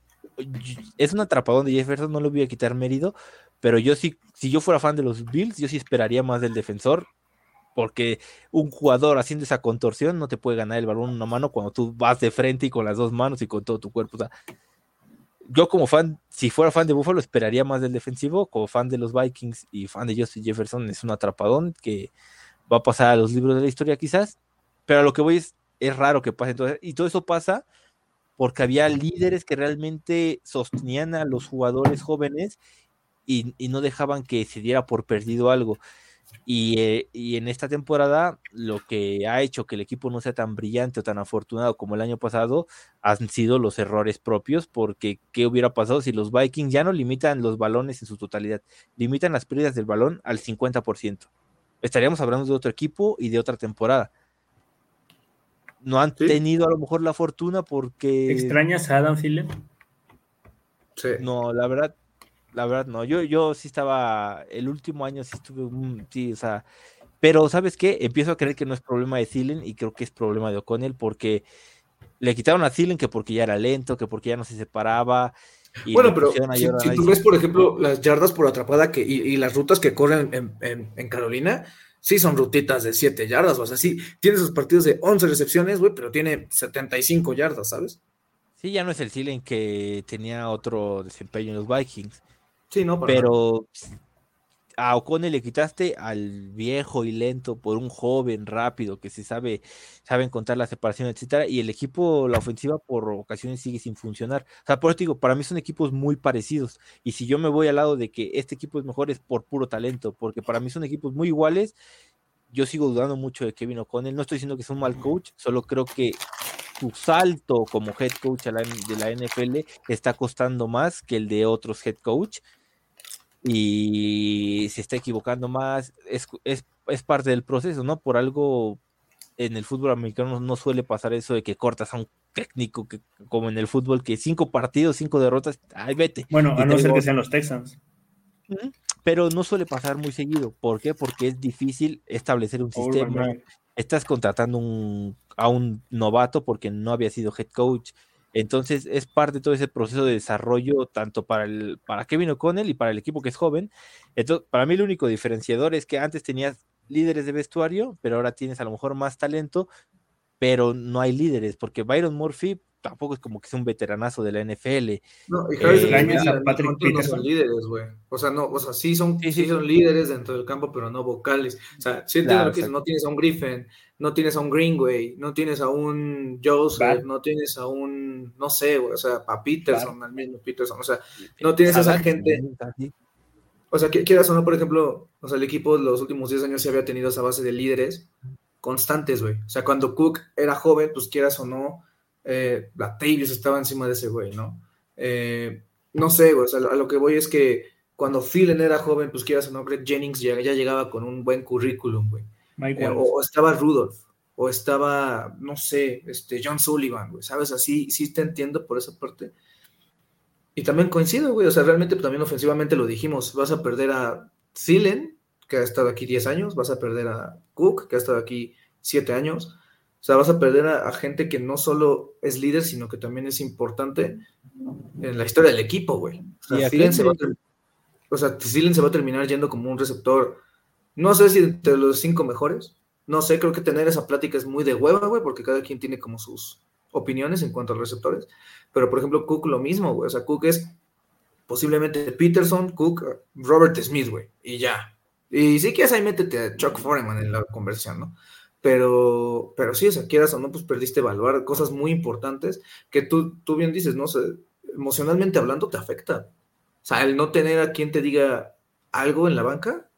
Speaker 3: Es un atrapadón de Jefferson, no le voy a quitar mérito, pero yo sí, si yo fuera fan de los Bills, yo sí esperaría más del defensor, porque un jugador haciendo esa contorsión no te puede ganar el balón en una mano cuando tú vas de frente y con las dos manos y con todo tu cuerpo. Yo como fan, si fuera fan de Buffalo, esperaría más del defensivo, como fan de los Vikings y fan de Justin Jefferson, es un atrapadón que va a pasar a los libros de la historia quizás, pero a lo que voy es, es raro que pase. Entonces, y todo eso pasa porque había líderes que realmente sostenían a los jugadores jóvenes y, no dejaban que se diera por perdido algo. Eh, y, en esta temporada, lo que ha hecho que el equipo no sea tan brillante o tan afortunado como el año pasado han sido los errores propios, porque ¿qué hubiera pasado si los Vikings ya no limitan los balones en su totalidad? Limitan las pérdidas del balón al 50%. Estaríamos hablando de otro equipo y de otra temporada no han tenido a lo mejor la fortuna porque.
Speaker 2: ¿Extrañas a Adam Thielen?
Speaker 3: Sí. No, la verdad, la verdad no. Yo, yo sí estaba, el último año sí estuve, sí, o sea, pero ¿sabes qué? Empiezo a creer que no es problema de Thielen y creo que es problema de O'Connell porque le quitaron a Thielen que porque ya era lento, que porque ya no se separaba.
Speaker 1: bueno, pero si, tú ves, por ejemplo, las yardas por atrapada que, y, las rutas que corren en, en Carolina, sí son rutitas de 7 yardas, o sea, sí, tiene sus partidos de 11 recepciones, güey, pero tiene 75 yardas, ¿sabes?
Speaker 3: Sí, ya no es el Silen que tenía otro desempeño en los Vikings.
Speaker 1: Sí, no,
Speaker 3: pero a Ocone le quitaste al viejo y lento por un joven rápido que se sabe, sabe encontrar la separación, etcétera, y el equipo, la ofensiva por ocasiones sigue sin funcionar. O sea, por eso digo, para mí son equipos muy parecidos. Y si yo me voy al lado de que este equipo es mejor, es por puro talento, porque para mí son equipos muy iguales. Yo sigo dudando mucho de Kevin O'Connell. No estoy diciendo que es un mal coach, solo creo que su salto como head coach de la NFL está costando más que el de otros head coach y se está equivocando más, es, es, es, parte del proceso, ¿no? Por algo en el fútbol americano no suele pasar eso de que cortas a un técnico que, como en el fútbol, que cinco partidos, cinco derrotas, ay, vete.
Speaker 2: Bueno, a no ser que sean los Texans.
Speaker 3: Pero no suele pasar muy seguido. ¿Por qué? Porque es difícil establecer un sistema. Estás contratando un, a un novato porque no había sido head coach entonces es parte de todo ese proceso de desarrollo, tanto para, el, para Kevin O'Connell y para el equipo que es joven. Entonces, para mí el único diferenciador es que antes tenías líderes de vestuario, pero ahora tienes a lo mejor más talento, pero no hay líderes, porque Byron Murphy tampoco es como que sea un veteranazo de la NFL.
Speaker 1: No, y
Speaker 3: Eh,
Speaker 1: Harris
Speaker 2: extrañas
Speaker 1: Smith y
Speaker 2: a Patrick
Speaker 1: no
Speaker 2: Peterson.
Speaker 1: son líderes, güey. O sea, no, o sea, sí son,
Speaker 3: Sí,
Speaker 1: sí,
Speaker 3: sí.
Speaker 1: son líderes dentro del campo, pero no vocales. O sea, sí
Speaker 3: Claro,
Speaker 1: lo que no tienes a un Griffin, no tienes a un Greenway, no tienes a un Joseph, no tienes a un, no sé, güey, o sea, a Peterson, al mismo Peterson, o sea, no tienes esa
Speaker 3: Adams
Speaker 1: gente. O sea, que quieras o no, por ejemplo, o sea, el equipo los últimos 10 años sí había tenido esa base de líderes constantes, güey. O sea, cuando Cook era joven, pues quieras o no, eh, Latavius estaba encima de ese güey, ¿no? Eh, no sé, güey, o sea, a lo que voy es que cuando Phelan era joven, pues quieras o no, Greg Jennings ya, ya llegaba con un buen currículum, güey. Eh, o, o estaba Rudolph, o estaba, no sé, este, John Sullivan, güey, ¿sabes? Así, sí te entiendo por esa parte. Y también coincido, güey, o sea, realmente pues, también ofensivamente lo dijimos, vas a perder a Thielen, que ha estado aquí 10 años, vas a perder a Cook, que ha estado aquí 7 años, o sea, vas a perder a, a gente que no solo es líder, sino que también es importante en la historia del equipo, güey. O sea, Thielen se va a o sea, se va a terminar yendo como un receptor, no sé si entre los cinco mejores, no sé, creo que tener esa plática es muy de hueva, güey, porque cada quien tiene como sus opiniones en cuanto a los receptores. Pero, por ejemplo, Cook lo mismo, güey. O sea, Cook es posiblemente Peterson, Cook, Robert Smith, güey. Y ya. Y si quieres ahí métete a Chuck Foreman en la conversión, ¿no? Pero, pero sí, o sea, quieras o no, pues perdiste evaluar cosas muy importantes que tú, tú bien dices, ¿no? Sea, emocionalmente hablando te afecta. O sea, el no tener a quien te diga algo en la banca,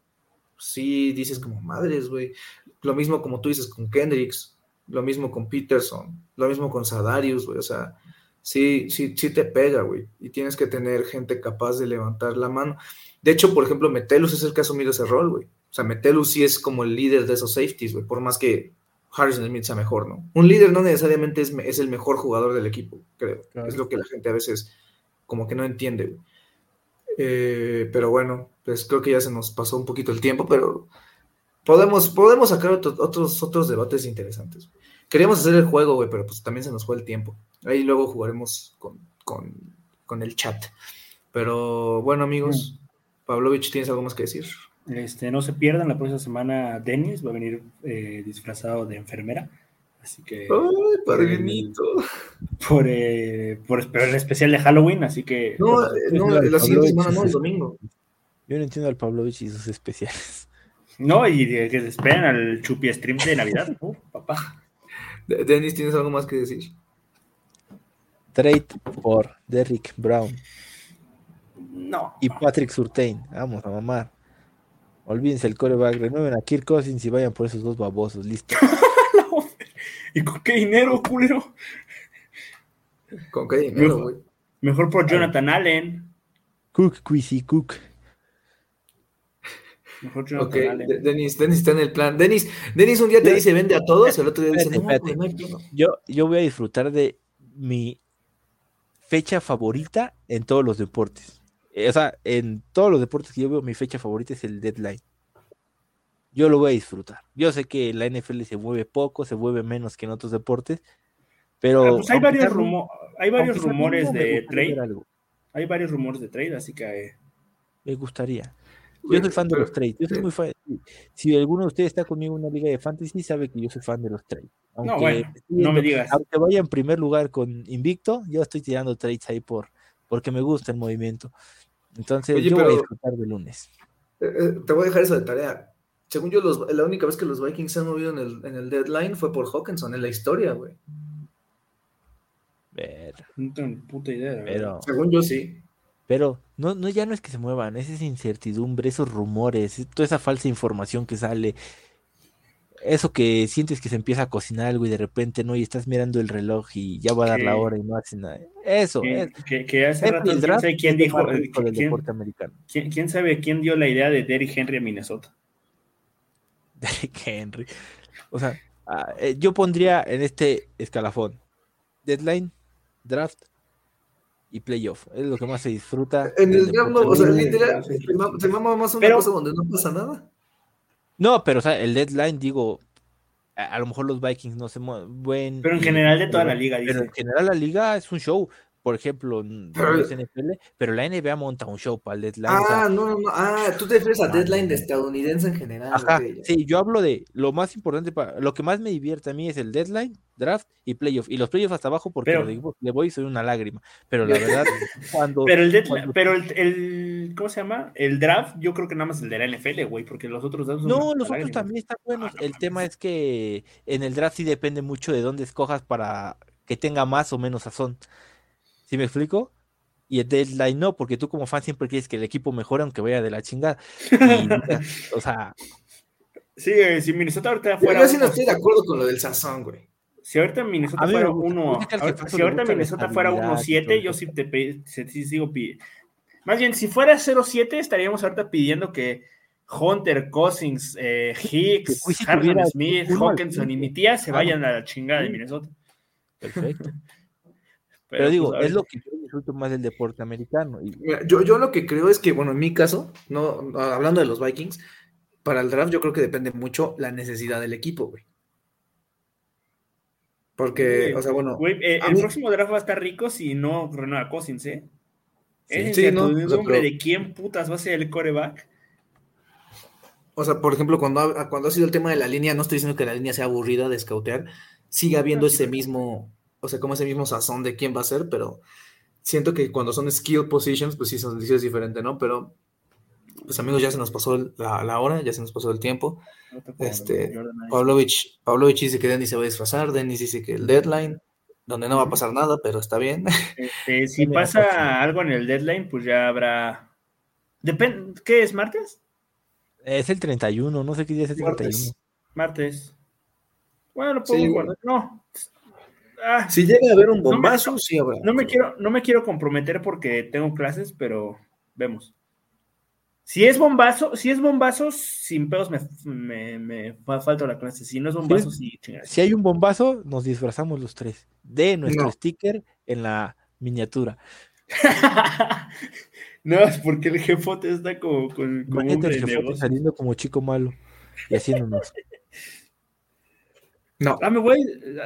Speaker 1: sí dices como madres, güey. Lo mismo como tú dices con Kendricks, lo mismo con Peterson, lo mismo con Sadarius, güey. O sea, sí, sí, sí te pega, güey. Y tienes que tener gente capaz de levantar la mano. De hecho, por ejemplo, Metelus es el que ha asumido ese rol, güey. O sea, Metelus sí es como el líder de esos safeties, güey, por más que Harrison Smith sea mejor, ¿no? Un líder no necesariamente es, es el mejor jugador del equipo, creo.
Speaker 2: Claro.
Speaker 1: Es lo que la gente a veces como que no entiende, güey. Eh, pero bueno, pues creo que ya se nos pasó un poquito el tiempo, pero podemos, podemos sacar otro- otros, otros debates interesantes. Queríamos hacer el juego, güey, pero pues también se nos fue el tiempo. Ahí luego jugaremos con, con, con el chat. Pero bueno, amigos, Pavlovich, ¿tienes algo más que decir?
Speaker 2: Este, no se pierdan, la próxima semana Dennis va a venir eh, disfrazado de enfermera. Así que
Speaker 1: ¡Ay, padrinito!
Speaker 2: por, eh, por pero el especial de Halloween, así que
Speaker 1: No, eh, no, la siguiente semana no, el domingo.
Speaker 3: Yo no entiendo al Pavlovich y sus especiales.
Speaker 2: no, y que se esperen al Chupi Stream de Navidad, uh, papá.
Speaker 1: De- Denis, ¿tienes algo más que decir?
Speaker 3: Trade por Derrick Brown
Speaker 2: No,
Speaker 3: y Patrick Surtain. Vamos a mamar. Olvídense el coreback, renueven a Kirk Cousins y vayan por esos dos babosos. Listo.
Speaker 2: ¿y con qué dinero, culero?
Speaker 1: ¿Con qué dinero,
Speaker 2: Mejor.
Speaker 1: güey?
Speaker 2: Mejor por Jonathan Allen.
Speaker 3: Cook, Quizzy, Cook.
Speaker 2: Mejor Jonathan
Speaker 1: Ok,
Speaker 2: Allen.
Speaker 1: De- Denis, Denis está en el plan. Denis, Denis un día te dice vende a todos, el otro día dice
Speaker 3: Espérate,
Speaker 1: no,
Speaker 3: espérate.
Speaker 1: güey, no hay pedo".
Speaker 3: Yo, yo voy a disfrutar de mi fecha favorita en todos los deportes. Eh, O sea, en todos los deportes que yo veo, mi fecha favorita es el deadline. Yo lo voy a disfrutar. Yo sé que la NFL se mueve poco, se mueve menos que en otros deportes, pero
Speaker 2: Ah, pues hay varios, rumo- hay varios rumores de trade.
Speaker 3: algo.
Speaker 2: Hay varios rumores de trade, así que eh,
Speaker 3: Me gustaría. Yo
Speaker 1: Güey,
Speaker 3: soy fan de los trades. Yo soy muy fan. Si alguno de ustedes está conmigo en una liga de fantasy, sabe que yo soy fan de los trades. Aunque,
Speaker 2: bueno,
Speaker 3: esté
Speaker 2: no me digas.
Speaker 3: aunque vaya en primer lugar con Invicto, yo estoy tirando trades ahí por porque me gusta el movimiento. Entonces,
Speaker 1: Oye,
Speaker 3: yo voy a
Speaker 1: pero-
Speaker 3: disfrutar de lunes.
Speaker 1: Eh, eh, te voy a dejar eso de tarea. Según yo, los- la única vez que los Vikings se han movido en el, en el deadline fue por Hawkinson en la historia, güey.
Speaker 3: Ver,
Speaker 2: no tengo ni puta idea.
Speaker 3: Pero,
Speaker 1: Según yo, sí.
Speaker 3: pero no, no, ya no es que se muevan, es esa incertidumbre, esos rumores, es toda esa falsa información que sale. Eso que sientes que se empieza a cocinar algo y de repente no, y estás mirando el reloj y ya va a dar la hora y no hace nada. Eso,
Speaker 2: que,
Speaker 3: es.
Speaker 2: que- que hace rato
Speaker 3: el
Speaker 2: quién
Speaker 3: draft
Speaker 2: sabe quién dijo, quién,
Speaker 3: deporte americano.
Speaker 2: quién- quién sabe quién dio la idea de Derrick Henry a Minnesota.
Speaker 3: Derrick Henry. O sea, ah, eh, yo pondría en este escalafón deadline, draft y playoff. Es lo que más se disfruta.
Speaker 1: En el draft, no, o sea, literal, te mama más una
Speaker 2: Pero-
Speaker 1: cosa donde no pasa nada.
Speaker 3: No, pero o sea, el deadline, digo, a, a lo mejor los Vikings no se mueven.
Speaker 2: Pero en general de toda
Speaker 3: pero-
Speaker 2: la liga,
Speaker 3: Pero
Speaker 2: dice.
Speaker 3: en general la liga es un show. Por ejemplo, no es NFL, pero la NBA monta un show para el deadline.
Speaker 1: Ah, no, no, no. Ah, tú te refieres a deadline de estadounidense en general.
Speaker 3: Ajá, sí, yo hablo de lo más importante para lo que más me divierte a mí es el deadline, draft y playoff. Y los playoffs hasta abajo porque
Speaker 2: Pero-
Speaker 3: lo digo- le voy y soy una lágrima. Pero la verdad, cuando
Speaker 2: Pero el deadline-
Speaker 3: cuando-
Speaker 2: pero el, el- ¿cómo se llama? El draft, yo creo que nada más el de la NFL, güey, porque los otros son
Speaker 3: No, los otros también están buenos. El tema es que en el draft sí depende mucho de dónde escojas para que tenga más o menos sazón. ¿Sí me explico? Y el deadline no, porque tú como fan siempre quieres que el equipo mejore aunque vaya de la chingada. Y o sea,
Speaker 2: Sí, eh, si Minnesota ahorita fuera
Speaker 1: yo sí no estoy de acuerdo con lo del sazón, güey.
Speaker 2: si ahorita Minnesota fuera
Speaker 3: gusta,
Speaker 2: uno,
Speaker 3: gusta que al
Speaker 2: ahorita-
Speaker 3: jefazo
Speaker 2: si
Speaker 3: le
Speaker 2: ahorita Minnesota fuera
Speaker 3: estabilidad y
Speaker 2: 1-7,
Speaker 3: todo
Speaker 2: yo sí te sigo pidiendo. Más bien, si fuera 0-7, estaríamos ahorita pidiendo que Hunter, Cousins, eh, Hicks, Harlan Smith, Hawkinson y mi tía se vayan a la chingada de. Minnesota.
Speaker 3: perfecto. Pero digo,
Speaker 2: pues,
Speaker 3: es lo que yo disfruto más del deporte americano. Y
Speaker 1: Mira, yo, yo lo que creo es que, bueno, en mi caso, no, hablando de los Vikings, para el draft yo creo que depende mucho la necesidad del equipo, güey. Porque, o sea, bueno,
Speaker 2: Güey, eh, el
Speaker 1: mí-
Speaker 2: próximo draft va a estar rico si no renueva Cousins, ¿eh?
Speaker 3: Sí.
Speaker 2: Es
Speaker 1: Sí, no, pero-
Speaker 2: de quién putas va a ser el coreback.
Speaker 1: o sea, por ejemplo, cuando ha, cuando ha sido el tema de la línea, no estoy diciendo que la línea sea aburrida de scoutear, sigue habiendo ese mismo, o sea, como ese mismo sazón de quién va a ser, pero siento que cuando son skill positions, pues sí, son, sí es diferente, ¿no? Pero, pues amigos, ya se nos pasó la, la hora, ya se nos pasó el tiempo. Este, Pavlovich, Pavlovich dice que Denis se va a disfrazar, Denis dice que el deadline, donde no va a pasar nada, pero está bien.
Speaker 2: Este, si pasa algo en el deadline, pues ya habrá. Depende, ¿qué es? ¿Martes?
Speaker 3: es el 31, no sé qué día es el 31.
Speaker 1: Martes.
Speaker 2: Martes. Bueno,
Speaker 1: Sí,
Speaker 2: puedo
Speaker 1: bueno.
Speaker 2: guardar. No. Ah,
Speaker 1: Si llega a haber un
Speaker 2: No me-
Speaker 1: bombazo, sí habrá.
Speaker 2: no me quiero, no me quiero comprometer porque tengo clases, pero vemos. Si es bombazo, si es bombazo, sin pedos me, me, me fa- falta la clase. Si no es bombazo, sí.
Speaker 3: Si hay un bombazo, nos disfrazamos los tres de nuestro
Speaker 1: No.
Speaker 3: sticker en la miniatura.
Speaker 2: no, es porque el jefote está como con
Speaker 3: saliendo como chico malo y haciéndonos.
Speaker 1: No,
Speaker 2: Ah, me voy,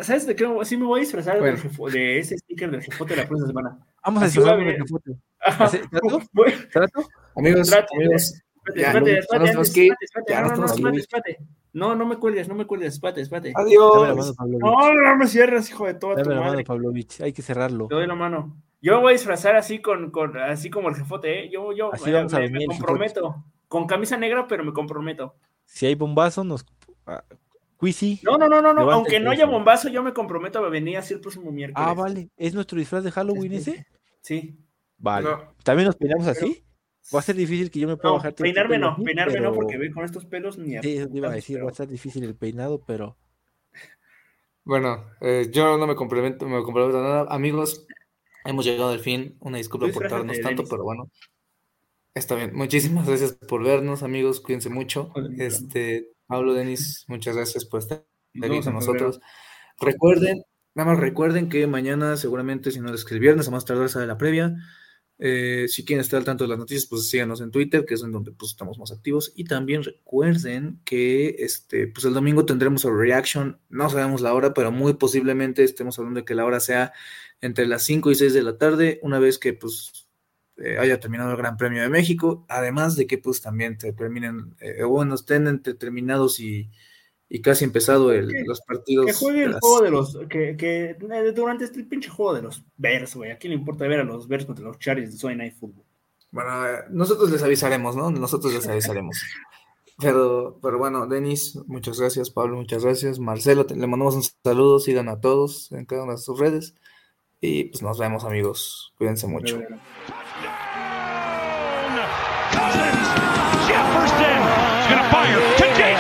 Speaker 2: ¿sabes de qué? Sí me voy a disfrazar
Speaker 1: Bueno.
Speaker 2: del jefo- de ese sticker del jefote de la próxima semana.
Speaker 3: Vamos a
Speaker 2: Así a
Speaker 3: disfrazarnos del jefote.
Speaker 2: Ajá.
Speaker 3: ¿Hace- trato? ¿Trato?
Speaker 1: amigos,
Speaker 2: Trate,
Speaker 1: amigos,
Speaker 2: Espérate, espérate,
Speaker 1: no,
Speaker 2: espérate, espérate, no, no, me cuelgues, no me cuelgues, espérate, espérate.
Speaker 3: La mano,
Speaker 1: adiós.
Speaker 2: No, no me cierres, hijo de toda tu
Speaker 3: Dame la mano,
Speaker 2: madre.
Speaker 3: Pavlovich. Hay que cerrarlo.
Speaker 2: Te doy la mano. Yo me voy a disfrazar así con, con así como el jefote, ¿eh? Yo, yo
Speaker 3: Así
Speaker 2: me,
Speaker 3: vamos a
Speaker 2: me-
Speaker 3: venir
Speaker 2: me comprometo. Con camisa negra, pero me comprometo.
Speaker 3: Si hay bombazo, nos. Quizzy.
Speaker 2: No, no, no, no, no. Aunque no haya bombazo, yo me comprometo a venir así el próximo miércoles.
Speaker 3: Ah, vale. ¿Es nuestro disfraz de Halloween ese?
Speaker 2: Sí.
Speaker 3: Vale.
Speaker 1: No.
Speaker 3: ¿También nos peinamos así? Va a ser difícil que yo me pueda
Speaker 2: No,
Speaker 3: bajar.
Speaker 2: peinarme
Speaker 3: pelo
Speaker 2: no,
Speaker 3: aquí,
Speaker 2: peinarme no, porque ve con estos pelos ni a-
Speaker 3: Sí, eso te iba a decir,
Speaker 2: pero-
Speaker 3: va a estar difícil el peinado, pero
Speaker 1: Bueno, eh, yo no me comprometo, me comprometo a nada. Amigos, hemos llegado al fin. Una disculpa
Speaker 2: Tú
Speaker 1: por tardarnos
Speaker 2: de
Speaker 1: tanto, pero bueno. Está bien. Muchísimas gracias por vernos, amigos. Cuídense mucho. Este, Pablo, Denis, muchas gracias por estar aquí con nosotros. Recuerden, nada más recuerden que mañana, seguramente, si no es que el viernes, a más tardar sale la previa. Eh, si quieren estar al tanto de las noticias, pues síganos en Twitter, que es en donde pues, estamos más activos. Y también recuerden que este, pues el domingo tendremos el reaction. No sabemos la hora, pero muy posiblemente estemos hablando de que la hora sea entre las 5 y 6 de la tarde, una vez que pues eh, haya terminado el Gran Premio de México. Además de que pues también te terminen, eh, bueno, estén entre terminados y, y casi empezado el-
Speaker 2: Que-
Speaker 1: los partidos.
Speaker 2: Que juegue el
Speaker 1: las-
Speaker 2: juego de los. Que, que eh, durante este pinche juego de los Bears, güey. ¿A quién le importa ver a los Bears contra los Chargers de Sunday Night Football?
Speaker 1: Bueno, eh, nosotros les avisaremos, ¿no? Nosotros les avisaremos. Pero, pero bueno, Denis, muchas gracias, Pablo, muchas gracias. Marcelo, te- le mandamos un saludo, sigan a todos en cada una de sus redes. Y pues nos vemos, amigos. Cuídense mucho.
Speaker 4: Jefferson. Is going to fire to who's